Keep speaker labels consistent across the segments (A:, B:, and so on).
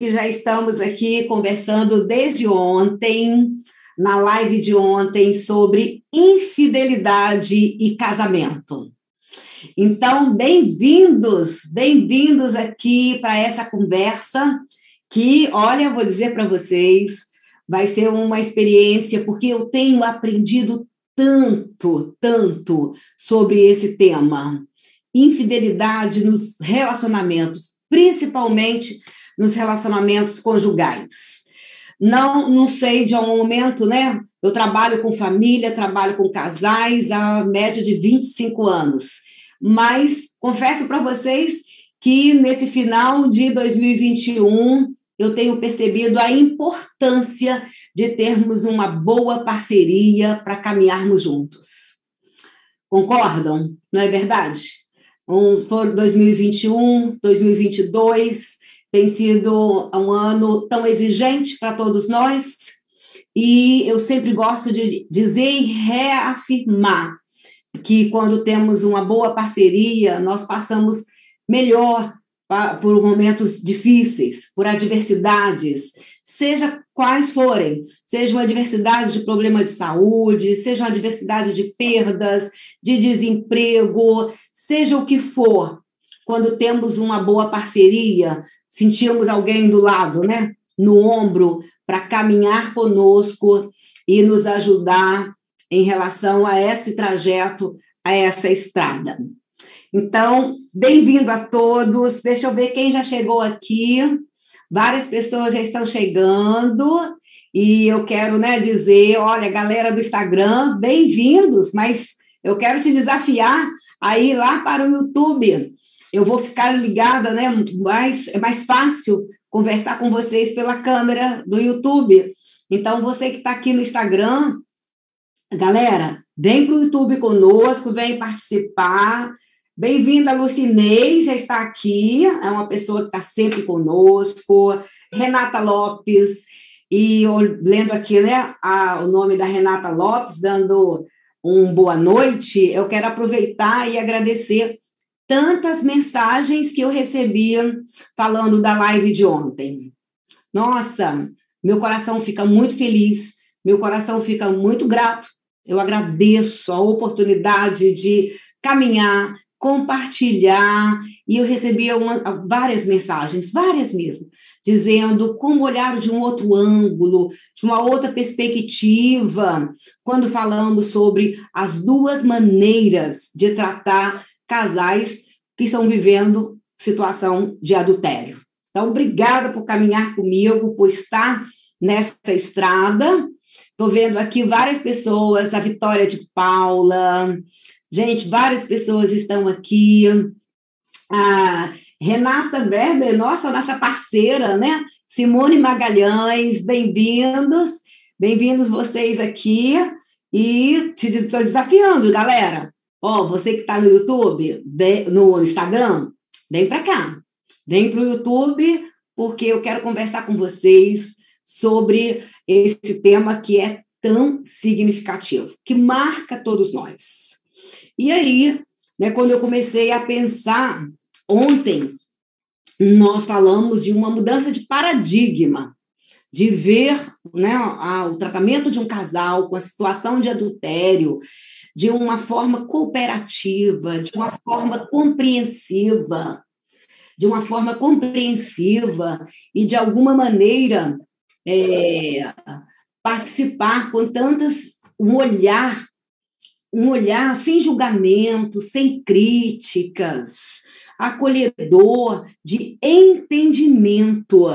A: já estamos aqui conversando desde ontem, na live de ontem, sobre infidelidade e casamento. Então, bem-vindos, bem-vindos aqui para essa conversa que, olha, vou dizer para vocês, vai ser uma experiência, porque eu tenho aprendido tanto, tanto sobre esse tema. Infidelidade nos relacionamentos, principalmente nos relacionamentos conjugais. Não, não sei de algum momento, né? Eu trabalho com família, trabalho com casais há média de 25 anos. Mas confesso para vocês que nesse final de 2021 eu tenho percebido a importância de termos uma boa parceria para caminharmos juntos. Concordam? Não é verdade? Um, for 2021, 2022 tem sido um ano tão exigente para todos nós e eu sempre gosto de dizer e reafirmar que quando temos uma boa parceria, nós passamos melhor por momentos difíceis, por adversidades, seja quais forem, seja uma adversidade de problema de saúde, seja uma adversidade de perdas, de desemprego, seja o que for, quando temos uma boa parceria, sentimos alguém do lado, né, no ombro, para caminhar conosco e nos ajudar em relação a esse trajeto, a essa estrada. Então, bem-vindo a todos. Deixa eu ver quem já chegou aqui. Várias pessoas já estão chegando. E eu quero né, dizer: olha, galera do Instagram, bem-vindos, mas eu quero te desafiar a ir lá para o YouTube. Eu vou ficar ligada, né? Mais, é mais fácil conversar com vocês pela câmera do YouTube. Então, você que está aqui no Instagram, galera, vem para o YouTube conosco, vem participar. Bem-vinda, Lucinei, já está aqui, é uma pessoa que está sempre conosco. Renata Lopes, e lendo aqui né, a, o nome da Renata Lopes, dando um boa noite, eu quero aproveitar e agradecer tantas mensagens que eu recebia falando da live de ontem. Nossa, meu coração fica muito feliz, meu coração fica muito grato. Eu agradeço a oportunidade de caminhar, compartilhar, e eu recebia uma, várias mensagens, várias mesmo, dizendo como olhar de um outro ângulo, de uma outra perspectiva, quando falamos sobre as duas maneiras de tratar casais que estão vivendo situação de adultério. Então, obrigada por caminhar comigo, por estar nessa estrada. Estou vendo aqui várias pessoas, a Vitória de Paula, Gente, várias pessoas estão aqui. A Renata Weber, nossa, nossa parceira, né? Simone Magalhães, bem-vindos. Bem-vindos vocês aqui. E te estou desafiando, galera. Ó, você que está no YouTube, no Instagram, vem para cá. Vem para o YouTube, porque eu quero conversar com vocês sobre esse tema que é tão significativo, que marca todos nós. E aí, né, quando eu comecei a pensar, ontem, nós falamos de uma mudança de paradigma, de ver né, o tratamento de um casal com a situação de adultério de uma forma cooperativa, de uma forma compreensiva, de uma forma compreensiva e, de alguma maneira, é, participar com tantas, um olhar um olhar sem julgamento, sem críticas, acolhedor, de entendimento.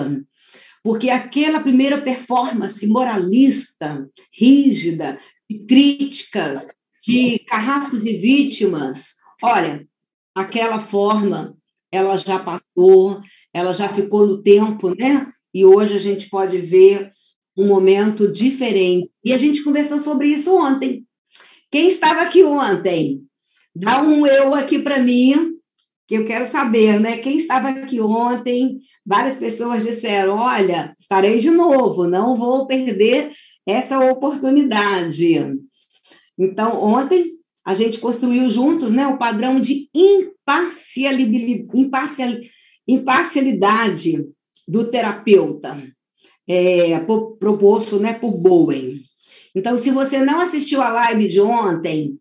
A: Porque aquela primeira performance moralista, rígida, críticas, de carrascos e vítimas, olha, aquela forma, ela já passou, ela já ficou no tempo, né? E hoje a gente pode ver um momento diferente. E a gente conversou sobre isso ontem. Quem estava aqui ontem? Dá um eu aqui para mim, que eu quero saber, né? Quem estava aqui ontem? Várias pessoas disseram: olha, estarei de novo, não vou perder essa oportunidade. Então, ontem a gente construiu juntos né, o padrão de imparcialidade, do terapeuta, é, proposto né, por Bowen. Então, se você não assistiu a live de ontem,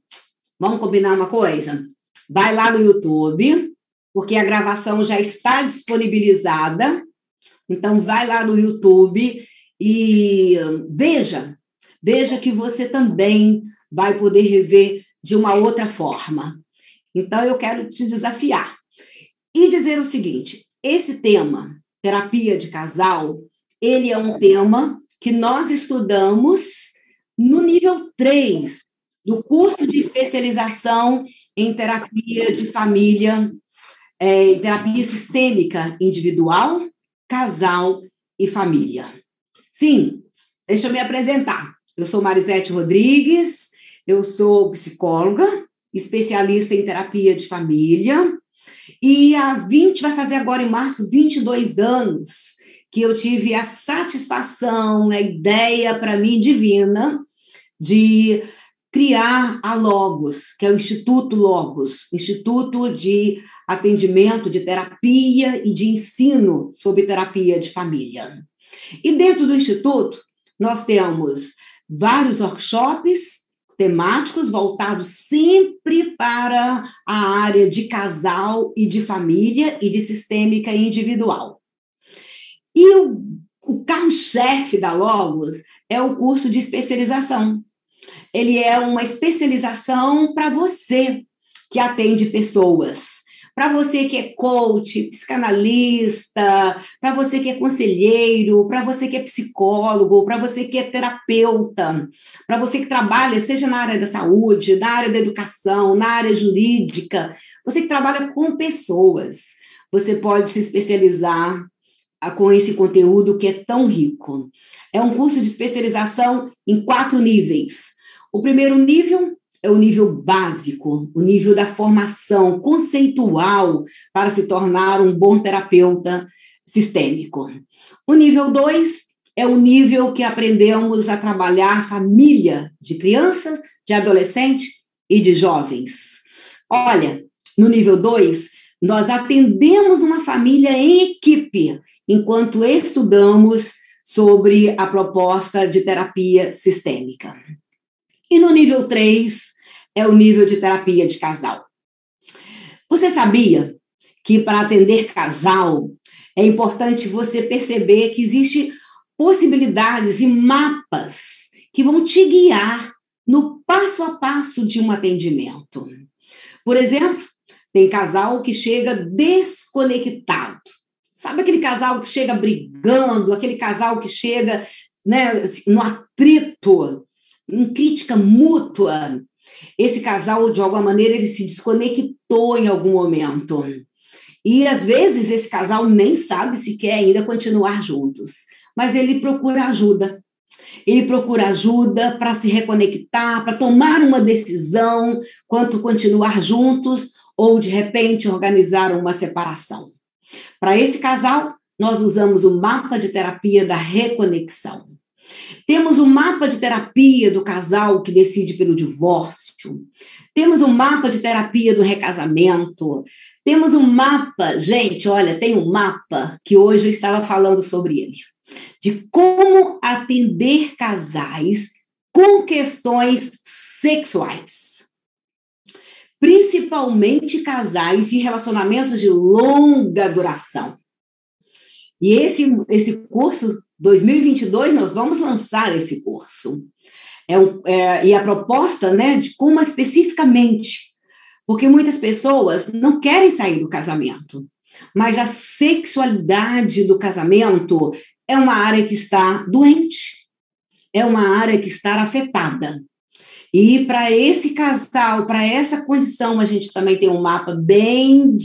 A: vamos combinar uma coisa? Vai lá no YouTube, porque a gravação já está disponibilizada. Então, vai lá no YouTube e veja, veja que você também vai poder rever de uma outra forma. Então, eu quero te desafiar e dizer o seguinte: esse tema, terapia de casal, ele é um tema que nós estudamos no nível 3 do curso de especialização em terapia de família, é, terapia sistêmica individual, casal e família. Sim, deixa eu me apresentar. Eu sou Marisete Rodrigues, eu sou psicóloga, especialista em terapia de família, e há 20, vai fazer agora em março, 22 anos que eu tive a satisfação, a ideia para mim divina de criar a Logos, que é o Instituto Logos, Instituto de Atendimento, de Terapia e de Ensino sobre Terapia de Família. E dentro do Instituto, nós temos vários workshops temáticos voltados sempre para a área de casal e de família e de sistêmica individual. E o, o carro-chefe da Logos é o curso de especialização. Ele é uma especialização para você que atende pessoas para você que é coach, psicanalista, para você que é conselheiro, para você que é psicólogo, para você que é terapeuta, para você que trabalha, seja na área da saúde, na área da educação, na área jurídica, você que trabalha com pessoas, você pode se especializar ah, com esse conteúdo que é tão rico. É um curso de especialização em quatro níveis. O primeiro nível é o nível básico, o nível da formação conceitual para se tornar um bom terapeuta sistêmico. O nível 2 é o nível que aprendemos a trabalhar família de crianças, de adolescentes e de jovens. Olha, no nível 2, nós atendemos uma família em equipe enquanto estudamos sobre a proposta de terapia sistêmica. E no nível 3, é o nível de terapia de casal. Você sabia que para atender casal é importante você perceber que existe possibilidades e mapas que vão te guiar no passo a passo de um atendimento. Por exemplo, tem casal que chega desconectado. Sabe aquele casal que chega brigando, aquele casal que chega né, no atrito, em crítica mútua, esse casal, de alguma maneira, ele se desconectou em algum momento. E às vezes esse casal nem sabe se quer ainda continuar juntos, mas ele procura ajuda. Ele procura ajuda para se reconectar, para tomar uma decisão quanto continuar juntos ou de repente organizar uma separação. Para esse casal, nós usamos o mapa de terapia da reconexão. Temos um mapa de terapia do casal que decide pelo divórcio. Temos um mapa de terapia do recasamento. Temos um mapa, gente, olha, tem um mapa que hoje eu estava falando sobre ele, de como atender casais com questões sexuais. Principalmente casais de relacionamentos de longa duração. E esse, esse curso 2022 nós vamos lançar esse curso. É, é, e a proposta, né, de como especificamente, porque muitas pessoas não querem sair do casamento, mas a sexualidade do casamento é uma área que está doente, é uma área que está afetada. E para esse casal, para essa condição, a gente também tem um mapa bem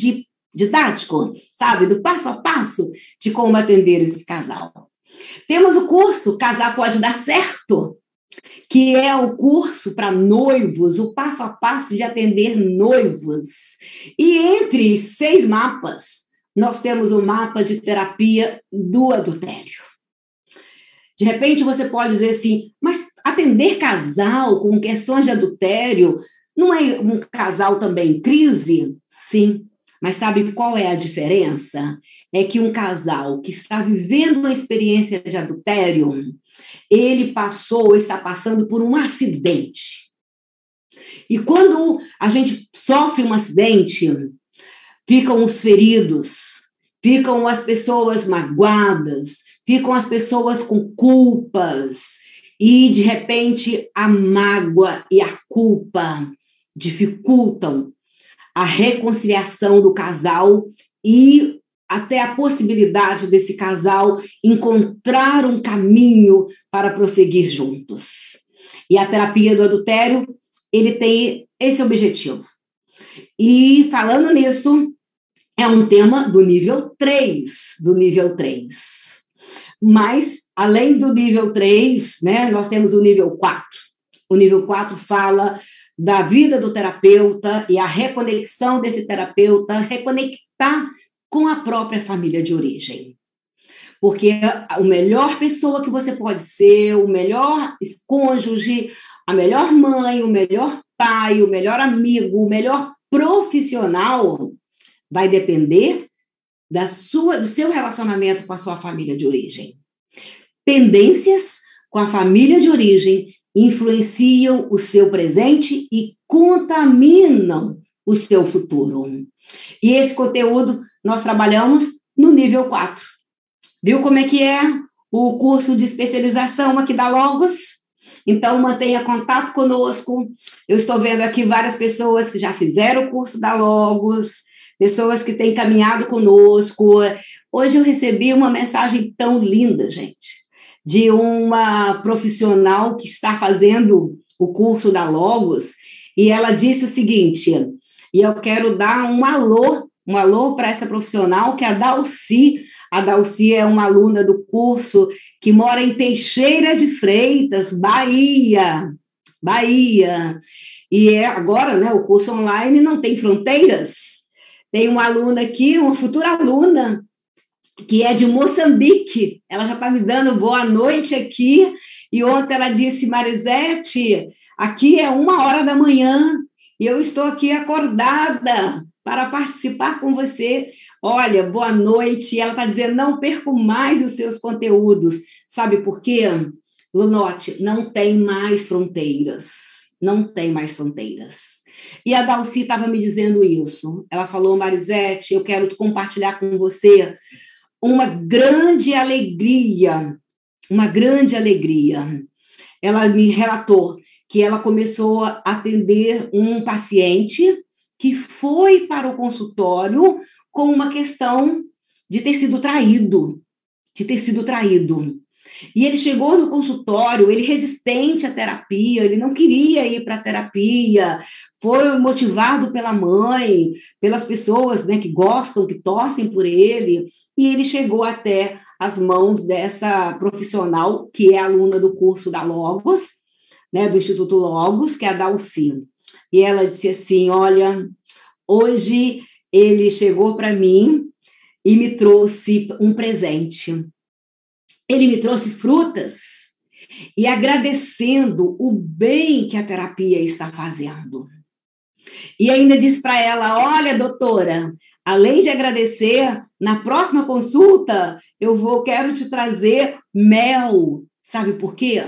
A: didático, sabe, do passo a passo de como atender esse casal. Temos o curso Casar Pode Dar Certo, que é o curso para noivos, o passo a passo de atender noivos. E entre seis mapas, nós temos o mapa de terapia do adultério. De repente você pode dizer assim, mas atender casal com questões de adultério não é um casal também em crise? Sim, Mas sabe qual é a diferença? É que um casal que está vivendo uma experiência de adultério, ele passou, está passando por um acidente. E quando a gente sofre um acidente, ficam os feridos, ficam as pessoas magoadas, ficam as pessoas com culpas, e de repente a mágoa e a culpa dificultam a reconciliação do casal e até a possibilidade desse casal encontrar um caminho para prosseguir juntos. E a terapia do adultério, ele tem esse objetivo. E falando nisso, é um tema do nível 3, do nível 3. Mas, além do nível 3, né, nós temos o nível 4. O nível 4 fala da vida do terapeuta e a reconexão desse terapeuta, reconectar com a própria família de origem. Porque a melhor pessoa que você pode ser, o melhor cônjuge, a melhor mãe, o melhor pai, o melhor amigo, o melhor profissional vai depender da sua, do seu relacionamento com a sua família de origem. Tendências com a família de origem influenciam o seu presente e contaminam o seu futuro. E esse conteúdo nós trabalhamos no nível 4. Viu como é que é o curso de especialização aqui da Logos? Então, mantenha contato conosco. Eu estou vendo aqui várias pessoas que já fizeram o curso da Logos, pessoas que têm caminhado conosco. Hoje eu recebi uma mensagem tão linda, gente de uma profissional que está fazendo o curso da Logos, e ela disse o seguinte: e eu quero dar um alô, um alô para essa profissional, que é a Dalci. A Dalci é uma aluna do curso que mora em Teixeira de Freitas, Bahia. Bahia. E é agora, né, o curso online não tem fronteiras. Tem uma aluna aqui, uma futura aluna, que é de Moçambique. Ela já está me dando boa noite aqui. E ontem ela disse, Marisete, aqui é uma hora da manhã e eu estou aqui acordada para participar com você. Olha, boa noite. Ela está dizendo, não perco mais os seus conteúdos. Sabe por quê? Lunote, não tem mais fronteiras. Não tem mais fronteiras. E a Dalci estava me dizendo isso. Ela falou, Marisete, eu quero compartilhar com você uma grande alegria, uma grande alegria. Ela me relatou que ela começou a atender um paciente que foi para o consultório com uma questão de ter sido traído, de ter sido traído. E ele chegou no consultório, ele resistente à terapia, ele não queria ir para a terapia, foi motivado pela mãe, pelas pessoas né, que gostam, que torcem por ele, e ele chegou até as mãos dessa profissional, que é aluna do curso da Logos, né, do Instituto Logos, que é a Dalci. E ela disse assim: Olha, hoje ele chegou para mim e me trouxe um presente. Ele me trouxe frutas e agradecendo o bem que a terapia está fazendo. E ainda disse para ela: Olha, doutora, além de agradecer, na próxima consulta eu vou quero te trazer mel. Sabe por quê?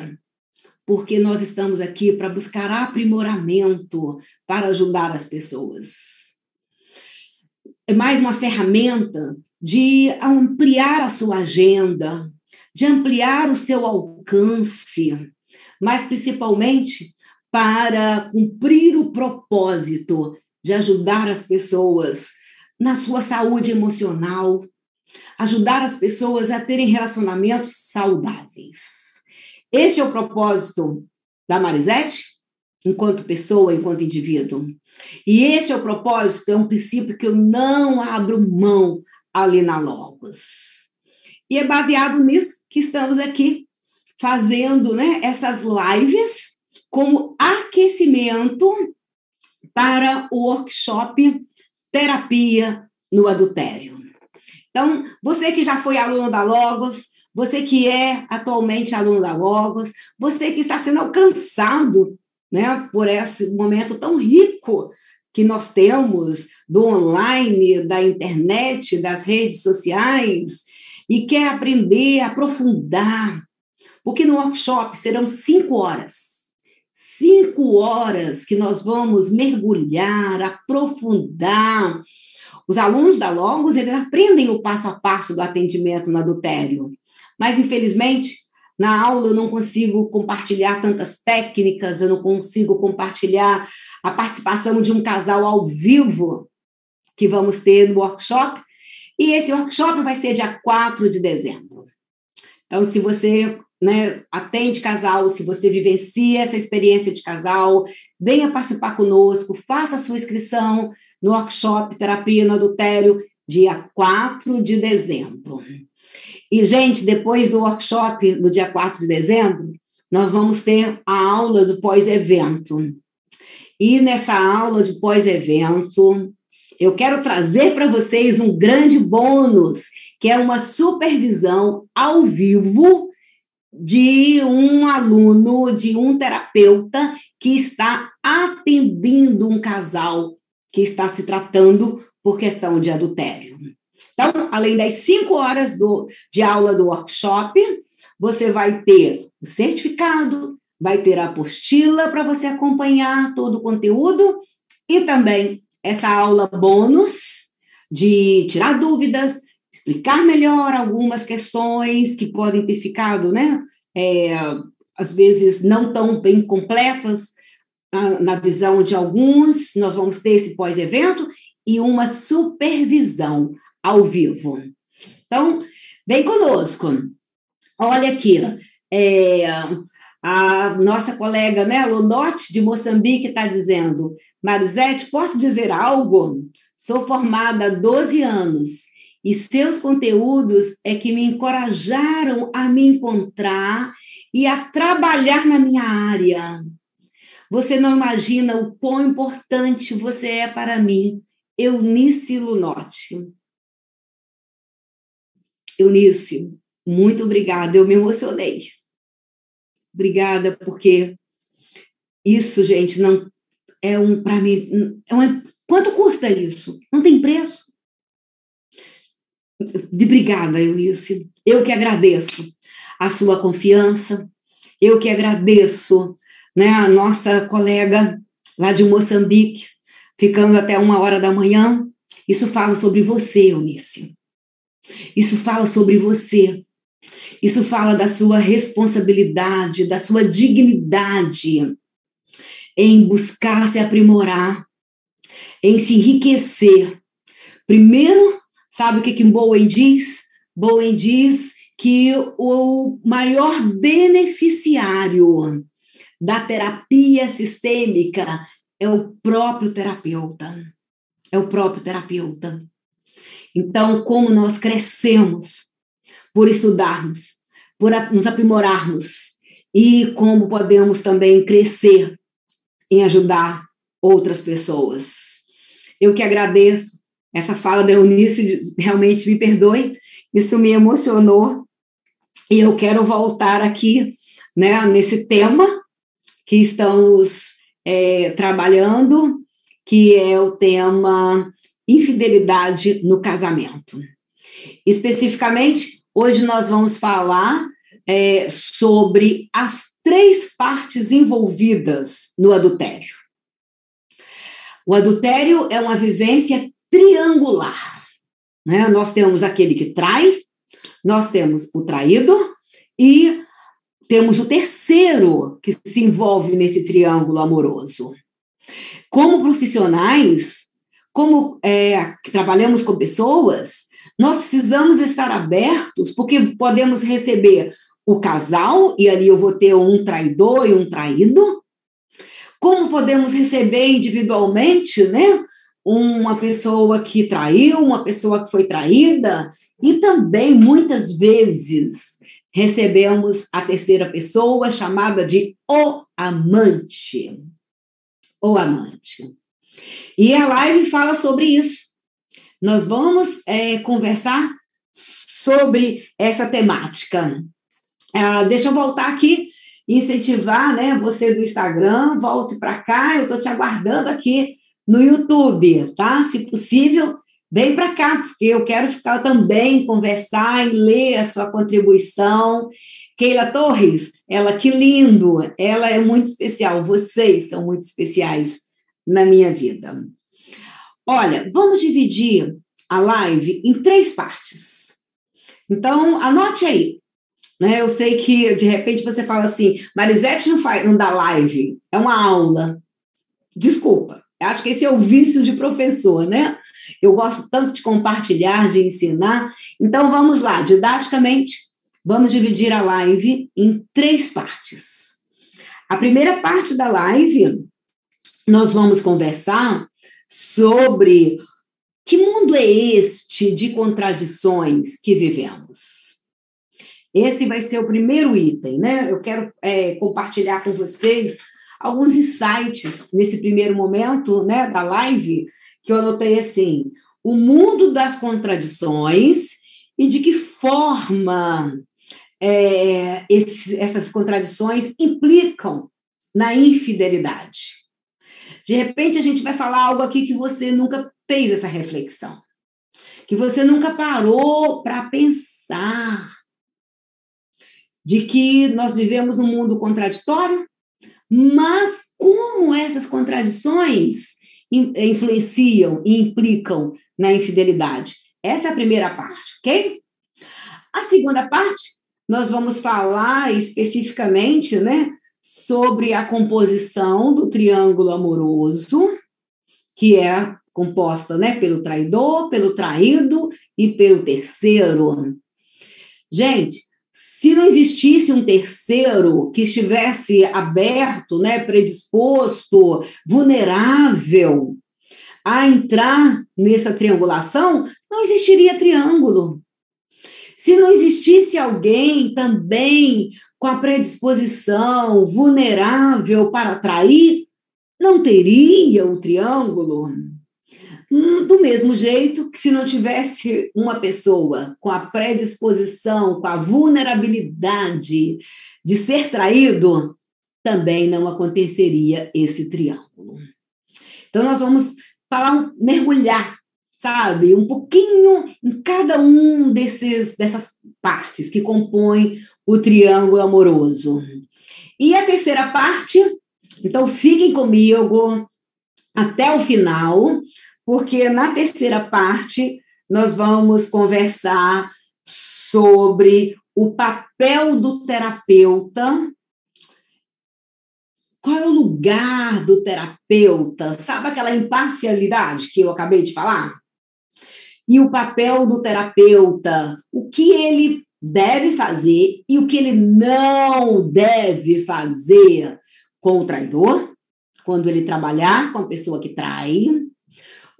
A: Porque nós estamos aqui para buscar aprimoramento para ajudar as pessoas. É mais uma ferramenta de ampliar a sua agenda, de ampliar o seu alcance, mas principalmente para cumprir o propósito de ajudar as pessoas na sua saúde emocional, ajudar as pessoas a terem relacionamentos saudáveis. Este é o propósito da Marisete, enquanto pessoa, enquanto indivíduo. E este é o propósito, é um princípio que eu não abro mão ali na Logos. E é baseado nisso que estamos aqui fazendo né, essas lives como aquecimento para o workshop Terapia no Adultério. Então, você que já foi aluno da Logos, você que é atualmente aluno da Logos, você que está sendo alcançado né, por esse momento tão rico que nós temos do online, da internet, das redes sociais, e quer aprender, aprofundar, porque no workshop serão cinco horas. Cinco horas que nós vamos mergulhar, aprofundar. Os alunos da Logos, eles aprendem o passo a passo do atendimento no adultério. Mas, infelizmente, na aula eu não consigo compartilhar tantas técnicas, eu não consigo compartilhar a participação de um casal ao vivo que vamos ter no workshop. E esse workshop vai ser dia 4 de dezembro. Então, se você né, atende casal, se você vivencia essa experiência de casal, venha participar conosco, faça a sua inscrição no workshop Terapia no Adultério, dia 4 de dezembro. E, gente, depois do workshop, no dia 4 de dezembro, nós vamos ter a aula do pós-evento. E nessa aula de pós-evento, eu quero trazer para vocês um grande bônus, que é uma supervisão ao vivo de um aluno, de um terapeuta que está atendendo um casal que está se tratando por questão de adultério. Então, além das cinco horas do, de aula do workshop, você vai ter o certificado, vai ter a apostila para você acompanhar todo o conteúdo e também essa aula bônus de tirar dúvidas, explicar melhor algumas questões que podem ter ficado, né? É, às vezes não tão bem completas ah, na visão de alguns. Nós vamos ter esse pós-evento e uma supervisão ao vivo. Então, vem conosco. Olha aqui, é, a nossa colega né, Lonote, de Moçambique, está dizendo: Marisete, posso dizer algo? Sou formada há 12 anos e seus conteúdos é que me encorajaram a me encontrar e a trabalhar na minha área. Você não imagina o quão importante você é para mim, Eunice Lunotti. Eunice, muito obrigada, eu me emocionei. Obrigada, porque isso, gente, não é um para mim. É um, quanto custa isso? Não tem preço. De obrigada, Eunice. Eu que agradeço a sua confiança, eu que agradeço né, a nossa colega lá de Moçambique, ficando até uma hora da manhã. Isso fala sobre você, Eunice. Isso fala sobre você. Isso fala da sua responsabilidade, da sua dignidade em buscar se aprimorar, em se enriquecer. Primeiro, sabe o que, que Bowen diz? Bowen diz que o maior beneficiário da terapia sistêmica é o próprio terapeuta. É o próprio terapeuta. Então, como nós crescemos por estudarmos, por nos aprimorarmos e como podemos também crescer em ajudar outras pessoas. Eu que agradeço essa fala da Eunice, realmente me perdoe, isso me emocionou e eu quero voltar aqui né, nesse tema que estamos é, trabalhando, que é o tema infidelidade no casamento. Especificamente, hoje nós vamos falar é, sobre as três partes envolvidas no adultério. O adultério é uma vivência triangular. Né? Nós temos aquele que trai, nós temos o traído e temos o terceiro que se envolve nesse triângulo amoroso. Como profissionais, como é, trabalhamos com pessoas, nós precisamos estar abertos, porque podemos receber o casal, e ali eu vou ter um traidor e um traído. Como podemos receber individualmente, né? Uma pessoa que traiu, uma pessoa que foi traída, e também, muitas vezes, recebemos a terceira pessoa chamada de o amante. O amante. E a live fala sobre isso. Nós vamos é, conversar sobre essa temática. Ah, deixa eu voltar aqui, incentivar né, você do Instagram, volte para cá, eu estou te aguardando aqui no YouTube, tá? Se possível, vem para cá, porque eu quero ficar também, conversar e ler a sua contribuição. Keila Torres, ela que lindo, ela é muito especial, vocês são muito especiais na minha vida. Olha, vamos dividir a live em três partes. Então, anote aí. Né? Eu sei que, de repente, você fala assim, Marisete não, faz, não dá live, é uma aula. Desculpa, acho que esse é o vício de professor, né? Eu gosto tanto de compartilhar, de ensinar. Então, vamos lá, didaticamente, vamos dividir a live em três partes. A primeira parte da live, nós vamos conversar sobre que mundo é este de contradições que vivemos. Esse vai ser o primeiro item, né? Eu quero é, compartilhar com vocês alguns insights nesse primeiro momento, né, da live, que eu anotei assim: o mundo das contradições e de que forma é, esse, essas contradições implicam na infidelidade. De repente, a gente vai falar algo aqui que você nunca fez essa reflexão, que você nunca parou para pensar de que nós vivemos um mundo contraditório, mas como essas contradições influenciam e implicam na infidelidade? Essa é a primeira parte, ok? A segunda parte, nós vamos falar especificamente, né, sobre a composição do triângulo amoroso, que é composta, né, pelo traidor, pelo traído e pelo terceiro. Gente, se não existisse um terceiro que estivesse aberto, né, predisposto, vulnerável a entrar nessa triangulação, não existiria triângulo. Se não existisse alguém também com a predisposição vulnerável para atrair, não teria o triângulo. Hum, do mesmo jeito que se não tivesse uma pessoa com a predisposição, com a vulnerabilidade de ser traído, também não aconteceria esse triângulo. Então, nós vamos falar, mergulhar, sabe, um pouquinho em cada um desses, dessas partes que compõem o triângulo amoroso. E a terceira parte, então fiquem comigo até o final, porque na terceira parte nós vamos conversar sobre o papel do terapeuta. Qual é o lugar do terapeuta? Sabe aquela imparcialidade que eu acabei de falar? E o papel do terapeuta, o que ele deve fazer e o que ele não deve fazer com o traidor, quando ele trabalhar com a pessoa que trai,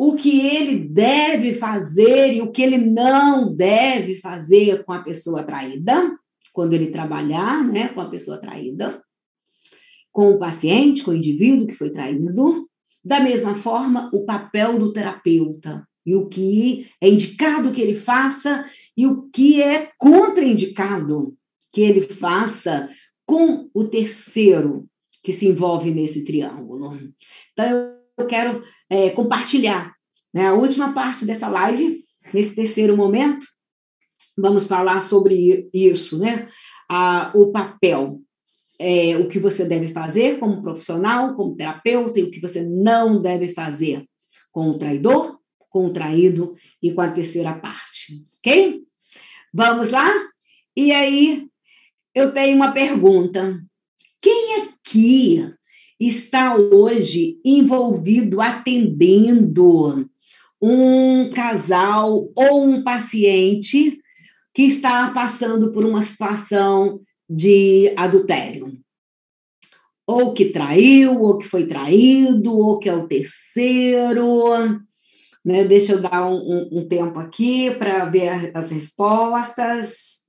A: o que ele deve fazer e o que ele não deve fazer com a pessoa traída, quando ele trabalhar né, com a pessoa traída, com o paciente, com o indivíduo que foi traído. Da mesma forma, o papel do terapeuta e o que é indicado que ele faça e o que é contraindicado que ele faça com o terceiro que se envolve nesse triângulo. Então, eu quero é, compartilhar né, a última parte dessa live, nesse terceiro momento. Vamos falar sobre isso, né? A, o papel, é, o que você deve fazer como profissional, como terapeuta, e o que você não deve fazer com o traidor, com o traído e com a terceira parte, ok? Vamos lá? E aí, eu tenho uma pergunta. Quem aqui está hoje envolvido atendendo um casal ou um paciente que está passando por uma situação de adultério? Ou que traiu, ou que foi traído, ou que é o terceiro. Né? Deixa eu dar um, um, um tempo aqui para ver as respostas.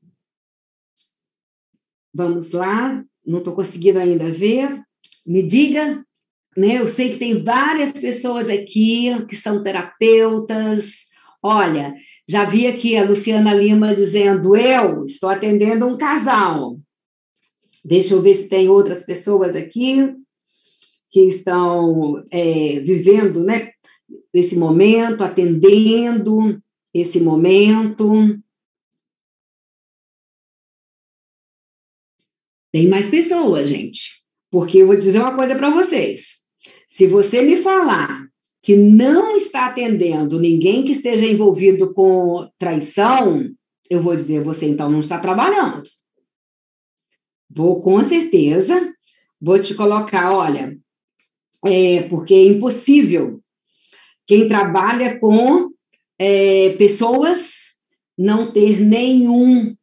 A: Vamos lá não estou conseguindo ainda ver. Me diga, né? Eu sei que tem várias pessoas aqui que são terapeutas. Olha, já vi aqui a Luciana Lima dizendo: eu estou atendendo um casal. Deixa eu ver se tem outras pessoas aqui. que estão é, vivendo né, esse momento, atendendo esse momento. Tem mais pessoas, gente. Porque eu vou dizer uma coisa para vocês. Se você me falar que não está atendendo ninguém que esteja envolvido com traição, eu vou dizer, você então não está trabalhando. Vou com certeza, vou te colocar, olha, é, porque é impossível quem trabalha com é, pessoas não ter nenhum,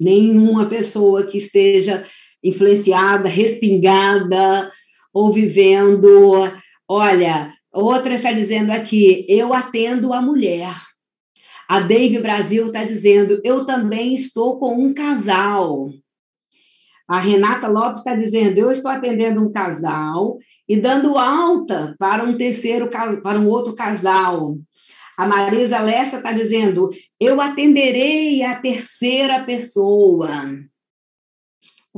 A: nenhuma pessoa que esteja influenciada, respingada ou vivendo. Olha, outra está dizendo aqui, eu atendo a mulher. A Dave Brasil está dizendo, eu também estou com um casal. A Renata Lopes está dizendo, eu estou atendendo um casal e dando alta para um terceiro, para um outro casal. A Marisa Lessa está dizendo: eu atenderei a terceira pessoa.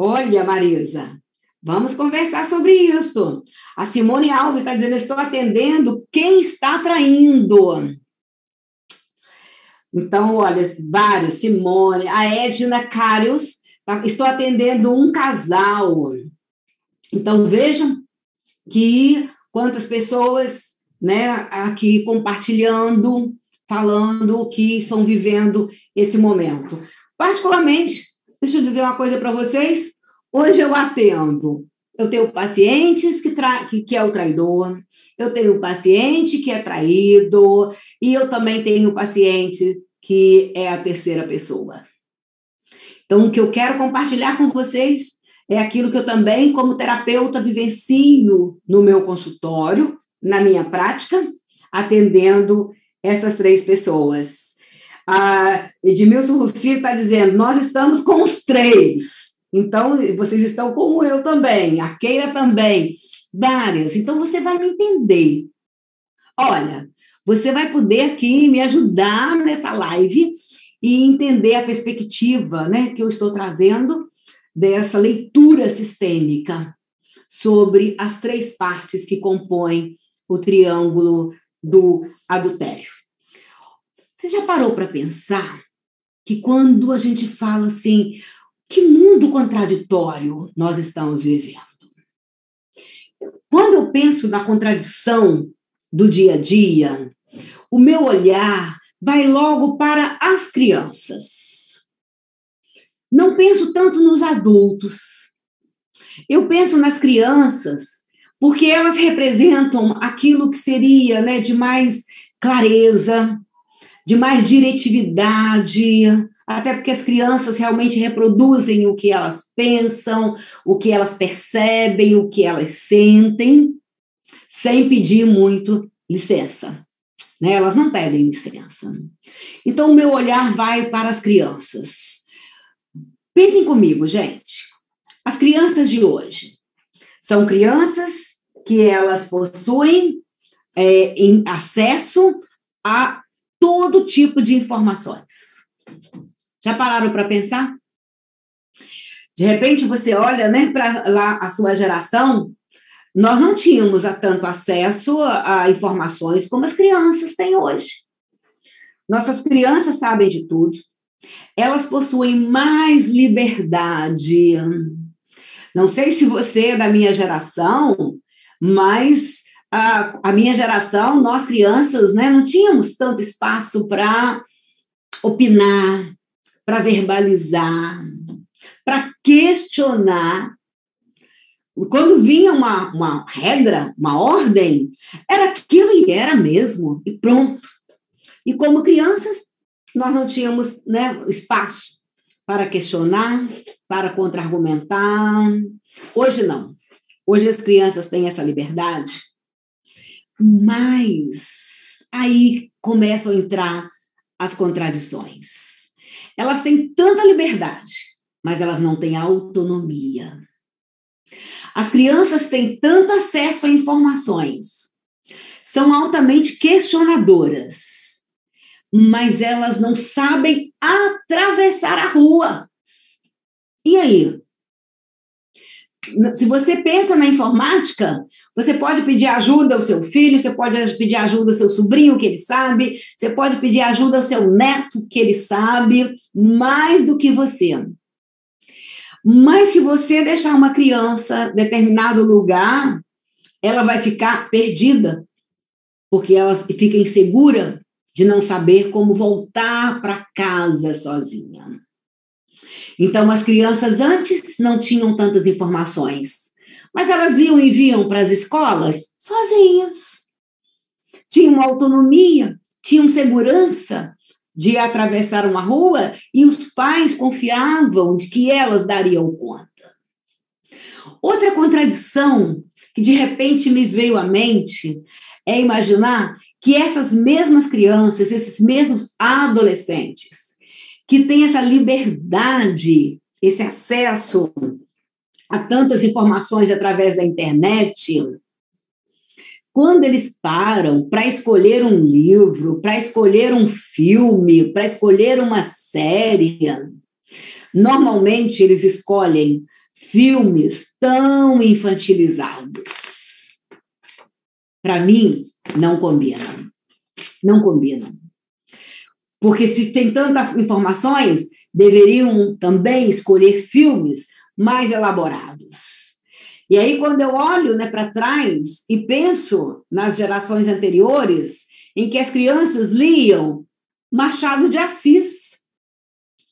A: Olha, Marisa, vamos conversar sobre isso. A Simone Alves está dizendo: estou atendendo quem está traindo. Então, olha, vários, Simone, a Edna Carius, tá, estou atendendo um casal. Então, vejam que quantas pessoas né, aqui compartilhando, falando que estão vivendo esse momento. Particularmente, deixa eu dizer uma coisa para vocês, hoje eu atendo eu tenho pacientes que, tra que, que, é o traidor, eu tenho paciente que é traído, e eu também tenho paciente que é a terceira pessoa. Então, o que eu quero compartilhar com vocês é aquilo que eu também, como terapeuta, vivencio no meu consultório, na minha prática, atendendo essas três pessoas. A Edmilson Rufino está dizendo: nós estamos com os três. Então, vocês estão como eu também, a Keira também, várias. Então, você vai me entender. Olha, você vai poder aqui me ajudar nessa live e entender a perspectiva né, que eu estou trazendo dessa leitura sistêmica sobre as três partes que compõem o triângulo do adultério. Você já parou para pensar que quando a gente fala assim, que mundo contraditório nós estamos vivendo? Quando eu penso na contradição do dia a dia, o meu olhar vai logo para as crianças não penso tanto nos adultos. Eu penso nas crianças, porque elas representam aquilo que seria né, de mais clareza, de mais diretividade, até porque as crianças realmente reproduzem o que elas pensam, o que elas percebem, o que elas sentem, sem pedir muito licença. Né? Elas não pedem licença. Então, o meu olhar vai para as crianças. Pensem comigo, gente. As crianças de hoje são crianças que elas possuem é, acesso a todo tipo de informações. Já pararam para pensar? De repente você olha, né, para lá a sua geração, nós não tínhamos tanto acesso a, a informações como as crianças têm hoje. Nossas crianças sabem de tudo, elas possuem mais liberdade. Não sei se você é da minha geração, mas a, a minha geração, nós crianças, né, não tínhamos tanto espaço para opinar, para verbalizar, para questionar. Quando vinha uma, uma regra, uma ordem, era aquilo e era mesmo, e pronto. E como crianças, nós não tínhamos né, espaço para questionar, para contra-argumentar. Hoje não. Hoje as crianças têm essa liberdade, mas aí começam a entrar as contradições. Elas têm tanta liberdade, mas elas não têm autonomia. As crianças têm tanto acesso a informações, são altamente questionadoras, mas elas não sabem atravessar a rua. E aí? Se você pensa na informática, você pode pedir ajuda ao seu filho, você pode pedir ajuda ao seu sobrinho, que ele sabe, você pode pedir ajuda ao seu neto, que ele sabe, mais do que você. Mas se você deixar uma criança em determinado lugar, ela vai ficar perdida, porque ela fica insegura de não saber como voltar para casa sozinha. Então, as crianças antes não tinham tantas informações, mas elas iam e vinham para as escolas sozinhas. Tinham autonomia, tinham segurança de atravessar uma rua e os pais confiavam de que elas dariam conta. Outra contradição que de repente me veio à mente é imaginar que essas mesmas crianças, esses mesmos adolescentes, que têm essa liberdade, esse acesso a tantas informações através da internet, quando eles param para escolher um livro, para escolher um filme, para escolher uma série, normalmente eles escolhem filmes tão infantilizados. Para mim, não combina. Não combina. Porque se tem tantas informações, deveriam também escolher filmes mais elaborados. E aí, quando eu olho né, para trás e penso nas gerações anteriores, em que as crianças liam Machado de Assis,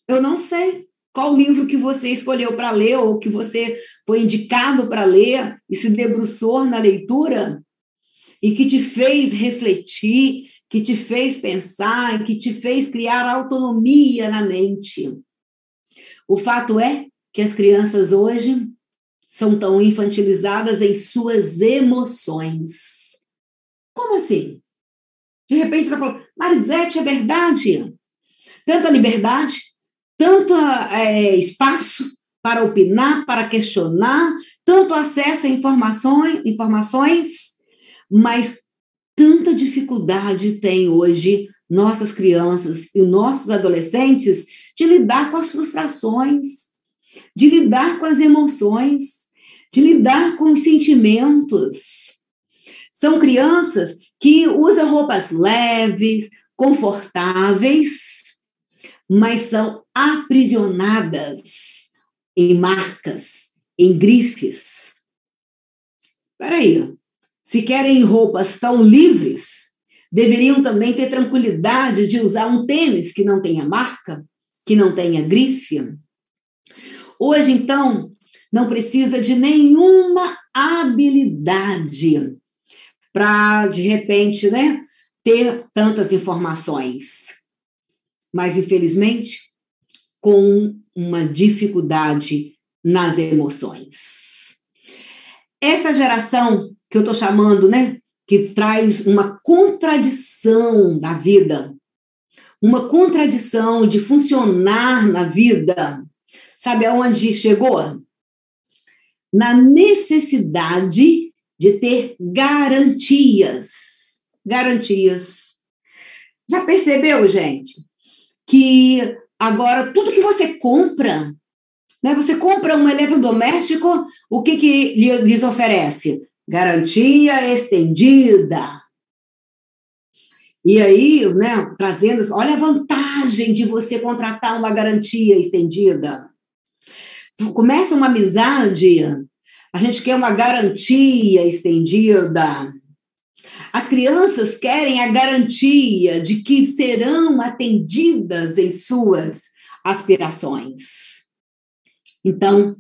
A: eu não sei qual livro que você escolheu para ler ou que você foi indicado para ler e se debruçou na leitura e que te fez refletir, que te fez pensar, que te fez criar autonomia na mente. O fato é que as crianças hoje são tão infantilizadas em suas emoções. Como assim? De repente você está falando, Marisete, é verdade. Tanta liberdade, tanto é, espaço para opinar, para questionar, tanto acesso a informações, informações mas tanta dificuldade tem hoje nossas crianças e nossos adolescentes de lidar com as frustrações, de lidar com as emoções, de lidar com os sentimentos. São crianças que usam roupas leves, confortáveis, mas são aprisionadas em marcas, em grifes. Espera aí, se querem roupas tão livres, deveriam também ter tranquilidade de usar um tênis que não tenha marca, que não tenha grife. Hoje, então, não precisa de nenhuma habilidade para, de repente, né, ter tantas informações. Mas, infelizmente, com uma dificuldade nas emoções. Essa geração que eu estou chamando, né? Que traz uma contradição da vida, uma contradição de funcionar na vida. Sabe aonde chegou? Na necessidade de ter garantias. Garantias. Já percebeu, gente? Que agora tudo que você compra, né? Você compra um eletrodoméstico, o que, que lhes oferece? garantia estendida. E aí, né, trazendo, olha a vantagem de você contratar uma garantia estendida. Começa uma amizade, a gente quer uma garantia estendida. As crianças querem a garantia de que serão atendidas em suas aspirações. Então,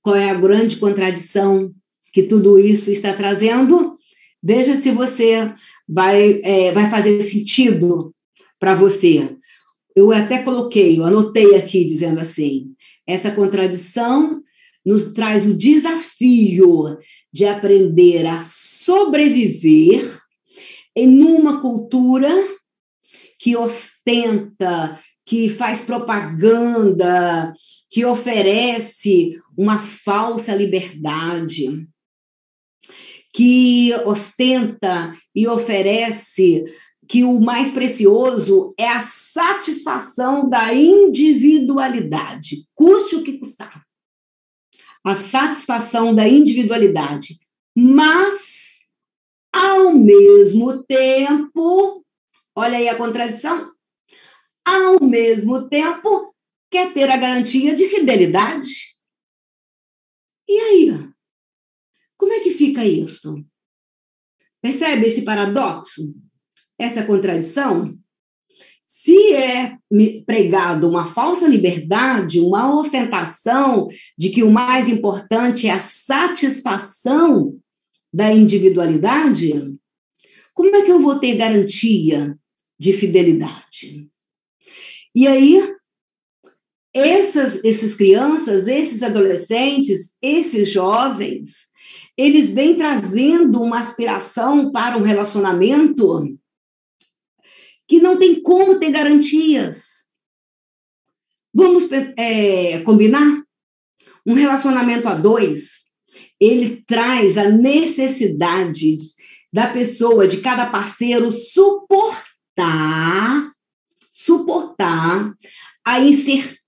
A: qual é a grande contradição que tudo isso está trazendo. Veja se você vai, é, vai fazer sentido para você. Eu até coloquei, eu anotei aqui dizendo assim: essa contradição nos traz o desafio de aprender a sobreviver em uma cultura que ostenta, que faz propaganda, que oferece uma falsa liberdade que ostenta e oferece que o mais precioso é a satisfação da individualidade, custe o que custar. a satisfação da individualidade, mas, ao mesmo tempo, olha aí a contradição, ao mesmo tempo, quer ter a garantia de fidelidade. E aí? Como é que fica isso? Percebe esse paradoxo? Essa contradição? Se é pregado uma falsa liberdade, uma ostentação de que o mais importante é a satisfação da individualidade, como é que eu vou ter garantia de fidelidade? E aí, essas, essas crianças, esses adolescentes, esses jovens, eles vêm trazendo uma aspiração para um relacionamento que não tem como ter garantias. Vamos é, combinar? Um relacionamento a dois, ele traz a necessidade da pessoa, de cada parceiro, suportar, suportar a incerteza.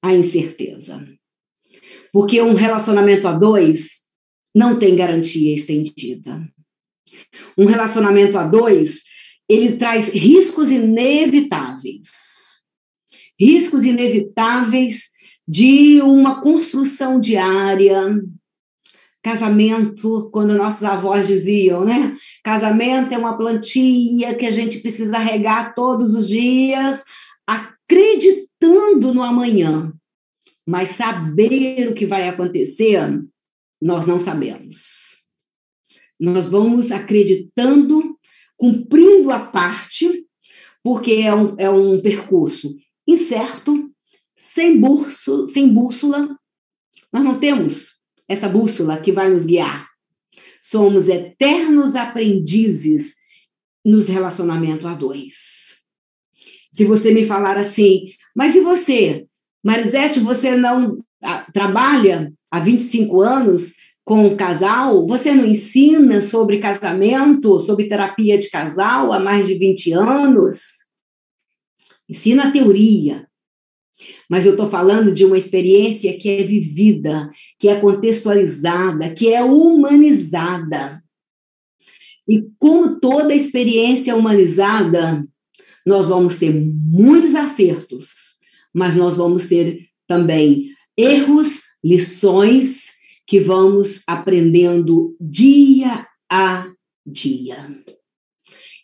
A: A incerteza. Porque um relacionamento a dois não tem garantia estendida. Um relacionamento a dois ele traz riscos inevitáveis. Riscos inevitáveis de uma construção diária. Casamento, quando nossos avós diziam, né? Casamento é uma plantinha que a gente precisa regar todos os dias, acreditando no amanhã. Mas saber o que vai acontecer, nós não sabemos. Nós vamos acreditando cumprindo a parte, porque é um, é um percurso incerto, sem, burso, sem bússola. Nós não temos essa bússola que vai nos guiar. Somos eternos aprendizes nos relacionamentos a dois. Se você me falar assim, mas e você? Marisete, você não ah, trabalha há 25 anos com o casal? Você não ensina sobre casamento, sobre terapia de casal há mais de 20 anos? Ensina a teoria. Mas eu estou falando de uma experiência que é vivida, que é contextualizada, que é humanizada. E como toda experiência humanizada, nós vamos ter muitos acertos, mas nós vamos ter também erros, lições que vamos aprendendo dia a dia.